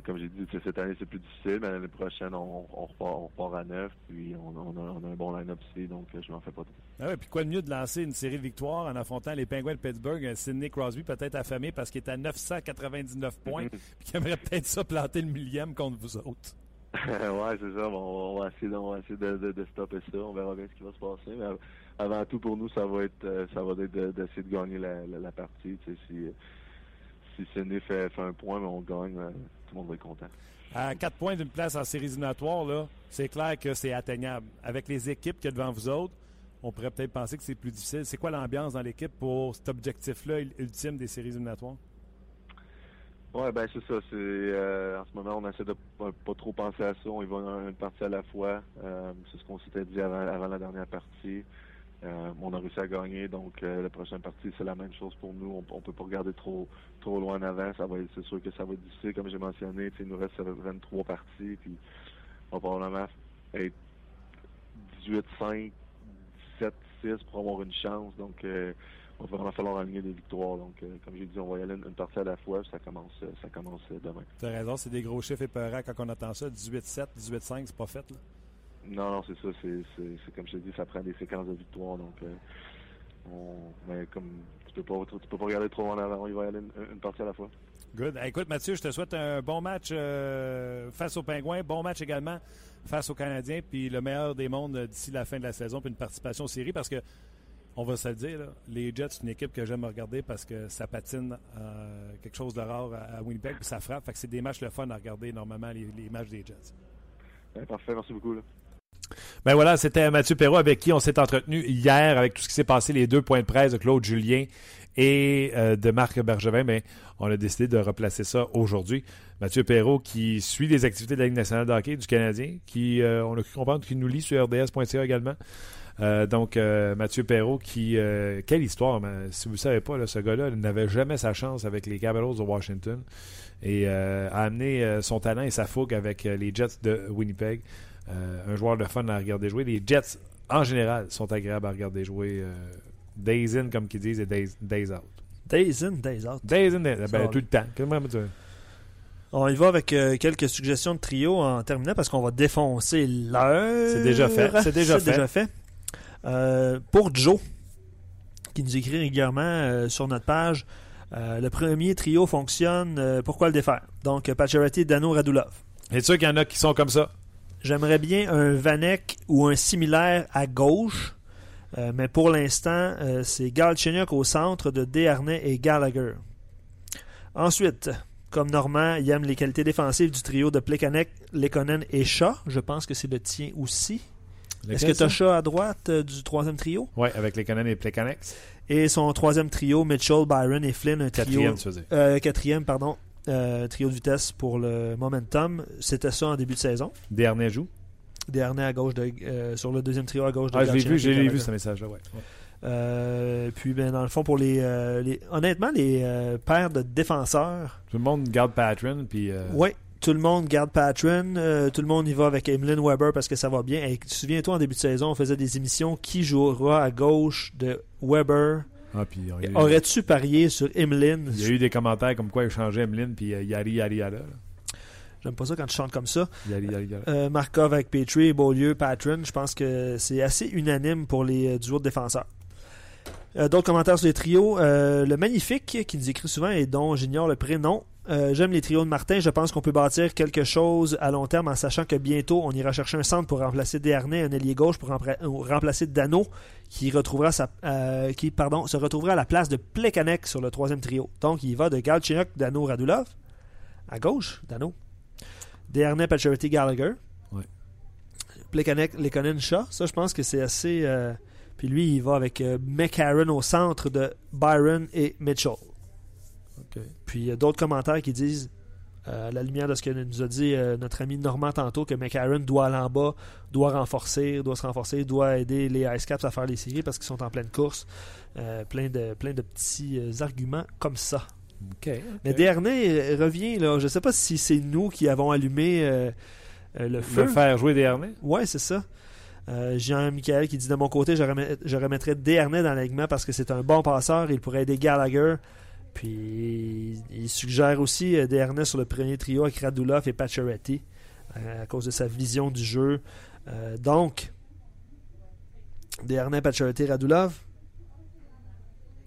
comme j'ai dit, cette année c'est plus difficile, mais l'année prochaine on, on repart on repart à neuf, puis on, on, a, un bon line-up ici, donc euh, je m'en fais pas trop. Ah ouais, puis quoi de mieux de lancer une série de victoires en affrontant les Penguins de Pittsburgh, un Sidney Crosby peut-être affamé parce qu'il est à 999 points, puis qui aimerait peut-être ça planter le millième contre vous autres. ouais, c'est ça. Bon, on va essayer, de, on va essayer de, de, de stopper ça. On verra bien ce qui va se passer. Mais av- avant tout, pour nous, ça va être, euh, ça va être de- d'essayer de, gagner la, la, la partie. Tu sais, si euh, si Sidney fait, fait un point, mais on gagne, euh, tout le monde va être content. À 4 points d'une place en séries éliminatoires, c'est clair que c'est atteignable. Avec les équipes qu'il y a devant vous autres, on pourrait peut-être penser que c'est plus difficile. C'est quoi l'ambiance dans l'équipe pour cet objectif-là ul- ultime des séries éliminatoires? Ouais, ben c'est ça. C'est euh, en ce moment, on essaie de pas, pas trop penser à ça. On y va une partie à la fois. Euh, c'est ce qu'on s'était dit avant, avant la dernière partie. Euh, on a réussi à gagner, donc euh, la prochaine partie, c'est la même chose pour nous. On, on peut pas regarder trop trop loin en avant. Ça va c'est sûr que ça va être difficile, comme j'ai mentionné. Il nous reste 23 parties, puis on va probablement être 18-5, 17-6 pour avoir une chance. Donc euh, il va vraiment falloir aligner des victoires. Donc, euh, comme j'ai dit, on va y aller une, partie à la fois. Ça commence, ça commence demain. Tu as raison, c'est des gros chiffres épeurants quand on attend ça. 18-7, 18-5, c'est pas fait. Là. Non, non, c'est ça. C'est, comme je te dis, ça prend des séquences de victoires. Donc, euh, on, mais comme tu peux pas, tu peux pas regarder trop en avant. On y va y aller une, une partie à la fois. Good. Écoute, Mathieu, je te souhaite un bon match euh, face aux Pingouins, bon match également face aux Canadiens, puis le meilleur des mondes d'ici la fin de la saison, puis une participation aux séries, parce que, on va se le dire, là, les Jets, c'est une équipe que j'aime regarder parce que ça patine euh, quelque chose de rare à, à Winnipeg, puis ça frappe. Fait que c'est des matchs le fun à regarder normalement, les, les matchs des Jets. Ben, parfait, merci beaucoup. Là. Ben voilà, c'était Mathieu Perrault avec qui on s'est entretenu hier avec tout ce qui s'est passé, les deux points de presse de Claude Julien et euh, de Marc Bergevin, mais on a décidé de replacer ça aujourd'hui. Mathieu Perrault qui suit les activités de la Ligue nationale de hockey du Canadien, qui, euh, on a cru comprendre qu'il nous lit sur rds.ca également. Euh, donc, Mathieu Perrault qui... quelle histoire, si vous ne savez pas, ce gars-là n'avait jamais sa chance avec les Capitals de Washington et a amené son talent et sa fougue avec les Jets de Winnipeg. Euh, un joueur de fun à regarder jouer. Les Jets, en général, sont agréables à regarder jouer. euh, days in, comme qu'ils disent, et days, days out. Days in, days out. Days in, days- ben, Ça va. tout le temps. Comment? On y va avec euh, quelques suggestions de trio en terminant parce qu'on va défoncer l'heure. C'est déjà fait. C'est déjà fait. fait. Euh, pour Joe, qui nous écrit régulièrement euh, sur notre page, le premier trio fonctionne. pourquoi le défaire? Donc, Pacioretty, Dano, Radulov. C'est sûr qu'il y en a qui sont comme ça. J'aimerais bien un Vanek ou un similaire à gauche, euh, mais pour l'instant, euh, c'est Galchenyuk au centre de Desharnais et Gallagher. Ensuite, comme Normand, il aime les qualités défensives du trio de Plekanec, Lekonen et Shaw. Je pense que c'est le tien aussi. Est-ce que tu as Shaw à droite euh, du troisième trio? Oui, avec Canadiens et les Plecanex. Et son troisième trio, Mitchell, Byron et Flynn, un trio. Quatrième, tu quatrième, pardon. Euh, trio de vitesse pour le momentum. C'était ça en début de saison. Dernier joue. Dernier à gauche de, euh, sur le deuxième trio à gauche de Ah, je l'ai vu, ce message-là. Ouais. Ouais. Euh, puis, ben, dans le fond, pour les, les- honnêtement, les paires de défenseurs, Tout le monde garde Patron, puis. ouais, tout le monde garde Patron. euh, tout le monde y va avec Emeline Weber parce que ça va bien. Et souviens-toi, en début de saison, on faisait des émissions. Qui jouera à gauche de Weber Ah, puis eu- Aurais-tu parié sur Emeline? Il y a eu des commentaires comme quoi il changeait Emeline, puis euh, Yari, Yari, Yara. J'aime pas ça quand tu chantes comme ça. Yari, Yari, Yara. Euh, Markov avec Petrie, Beaulieu, Patron. Je pense que c'est assez unanime pour les euh, duos de défenseurs. Euh, D'autres commentaires sur les trios. Le magnifique qui nous écrit souvent et dont j'ignore le prénom. Euh, J'aime les trios de Martin. Je pense qu'on peut bâtir quelque chose à long terme en sachant que bientôt on ira chercher un centre pour remplacer Desharnais, un ailier gauche pour rempla- remplacer Dano qui retrouvera sa, euh, qui pardon se retrouvera à la place de Plekanec sur le troisième trio. Donc il va de Galchenyuk, Dano, Radulov à gauche, Dano. Desharnais, Pacioretty, Gallagher. Ouais. Plekanec, Lekonen, Shaw. Ça, je pense que c'est assez. euh, Puis lui, il va avec McCarron au centre de Byron et Mitchell. Puis il y a d'autres commentaires qui disent, euh, à la lumière de ce que nous a dit euh, notre ami Normand tantôt, que McCarron doit aller en bas, doit renforcer, doit se renforcer, doit aider les Ice Caps à faire les séries parce qu'ils sont en pleine course. Euh, plein, de, plein de petits arguments comme ça. Mais Dernay euh, revient, là. Je sais pas si c'est nous qui avons allumé le feu. Le faire jouer Desharnais? Ouais, c'est ça. Euh, Jean-Michel qui dit de mon côté, je, remet- je remettrais Desharnais dans l'alignement parce que c'est un bon passeur. Il pourrait aider Gallagher. Puis il suggère aussi euh, Desharnais sur le premier trio avec Radulov et Pacioretty euh, à cause de sa vision du jeu. Euh, donc, Desharnais, Pacioretty, Radulov.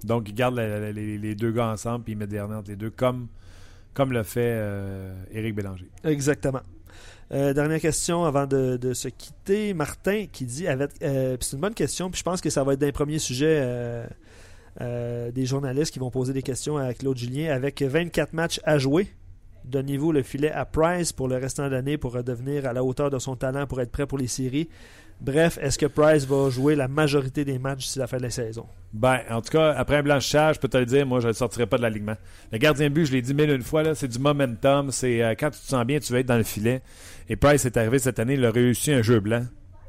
Donc, il garde la- la- les, les deux gars ensemble, puis il met Desharnais entre les deux, comme, comme le fait euh, Éric Bélanger. Exactement. Euh, dernière question avant de, de se quitter. Martin qui dit avec, euh, c'est une bonne question, puis je pense que ça va être d'un premier sujet euh, euh, des journalistes qui vont poser des questions à Claude Julien. Avec 24 matchs à jouer, donnez-vous le filet à Price pour le restant de l'année pour redevenir à la hauteur de son talent pour être prêt pour les séries. Bref, est-ce que Price va jouer la majorité des matchs d'ici la fin de la saison? Ben, en tout cas, après un blanchissage, je peux te le dire, moi, je ne sortirai pas de l'alignement. Le gardien but, je l'ai dit mille une fois, c'est du momentum. C'est euh, quand tu te sens bien, tu vas être dans le filet. Et Price est arrivé cette année, il a réussi un jeu blanc.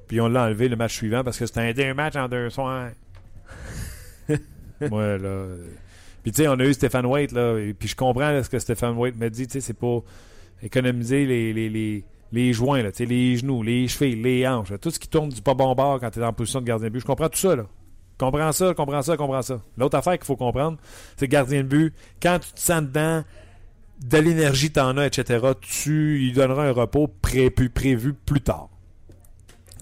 Puis on l'a enlevé le match suivant parce que c'était un deux matchs en deux soirs. Moi, là. euh, Puis tu sais, on a eu Stéphane Waite, là. puis je comprends ce que Stéphane Waite me dit, tu sais, c'est pour économiser les, les, les, les joints, là, tu sais, les genoux, les chevilles, les hanches, tout ce qui tourne du pas bon bord quand tu es en position de gardien de but. Je comprends tout ça, là. Comprends ça, comprends ça, comprends ça. L'autre affaire qu'il faut comprendre, c'est que gardien de but, quand tu te sens dedans, de l'énergie t'en as, etc., tu lui donneras un repos pré- prévu plus tard.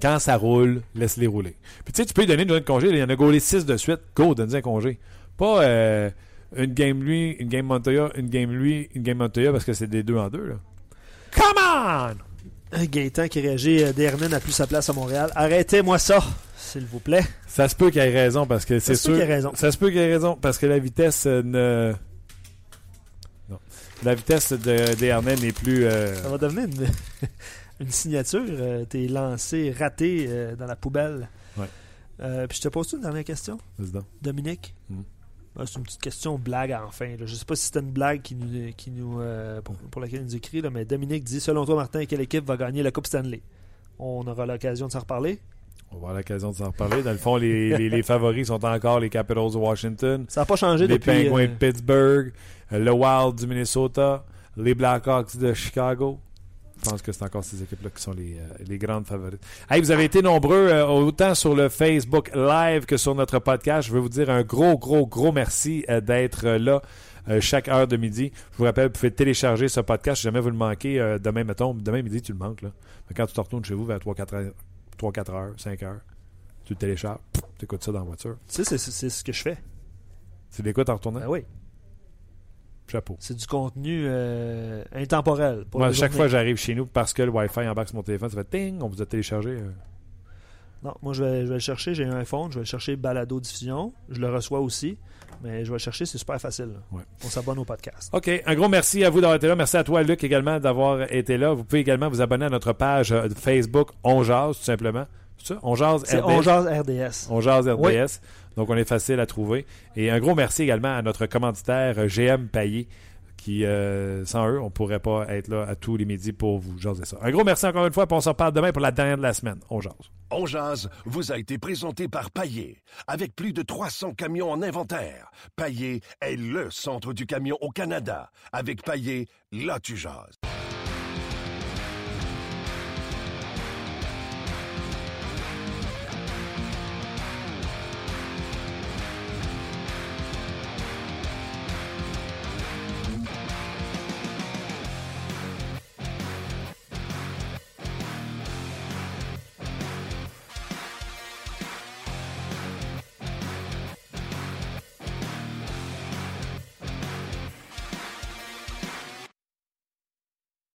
Quand ça roule, laisse-les rouler. Puis tu sais, tu peux lui donner une journée de congé. Il y en a gaulé 6 de suite. Go, donne-lui un congé. Pas euh, une game lui, une game Montoya, une game lui, une game Montoya parce que c'est des deux en deux. Là. Come on! Euh, Gaëtan qui réagit, euh, n'a plus sa place à Montréal. Arrêtez-moi ça, s'il vous plaît. Ça se peut qu'il ait raison parce que c'est sûr. qu'il ait raison. Ça se peut qu'il ait raison parce que la vitesse euh, ne. Non. La vitesse de Desharnais n'est plus. Ça va devenir une, une signature. euh, T'es lancé, raté euh, dans la poubelle. Ouais. Euh, puis je te pose une dernière question? Dominique? Mhm. Euh, C'est une petite question blague enfin. là. Je sais pas si c'était une blague qui nous, qui nous, euh, pour, pour laquelle il nous écrit, là, mais Dominique dit Selon toi, Martin, quelle équipe va gagner la Coupe Stanley? On aura l'occasion de s'en reparler. On va avoir l'occasion de s'en reparler. Dans le fond, les, les- les favoris sont encore les Capitals de Washington, Ça n'a pas changé les depuis. Penguins euh, de Pittsburgh, euh, le Wild du Minnesota, les Blackhawks de Chicago. Je pense que c'est encore ces équipes-là qui sont les, euh, les grandes favorites. Hey, vous avez été nombreux, euh, autant sur le Facebook Live que sur notre podcast. Je veux vous dire un gros, gros, gros merci euh, d'être là euh, chaque heure de midi. Je vous rappelle, vous pouvez télécharger ce podcast si jamais vous le manquez. euh, demain, mettons, demain midi, tu le manques. Là. Mais quand tu te retournes chez vous vers 3-4 heures, 3-4 heures, 5 heures, tu le télécharges, tu écoutes ça dans la voiture. Tu sais, c'est ce que je fais. Tu l'écoutes en retournant? Ben oui. Chapeau. C'est du contenu euh, intemporel. pour Moi, chaque fois j'arrive chez nous, parce que le Wi-Fi embarque sur mon téléphone, ça fait ting, on vous a téléchargé. euh. Non, moi je vais, je vais le chercher, j'ai un iPhone, je vais le chercher balado diffusion, je le reçois aussi, mais je vais le chercher, c'est super facile. Ouais. On s'abonne au podcast. OK. Un gros merci à vous d'avoir été là. Merci à toi, Luc, également, d'avoir été là. Vous pouvez également vous abonner à notre page euh, Facebook On Jase, tout simplement. C'est ça? On Jase RDS. On Jase RDS. On Jase RDS. Oui. Donc, on est facile à trouver. Et un gros merci également à notre commanditaire euh, GM Payé, qui, euh, sans eux, on pourrait pas être là à tous les midis pour vous jaser ça. Un gros merci encore une fois, puis on se reparle demain pour la dernière de la semaine. On Jase. On jase vous a été présenté par Paillé. Avec plus de 300 camions en inventaire, Paillé est le centre du camion au Canada. Avec Paillé, là tu jases.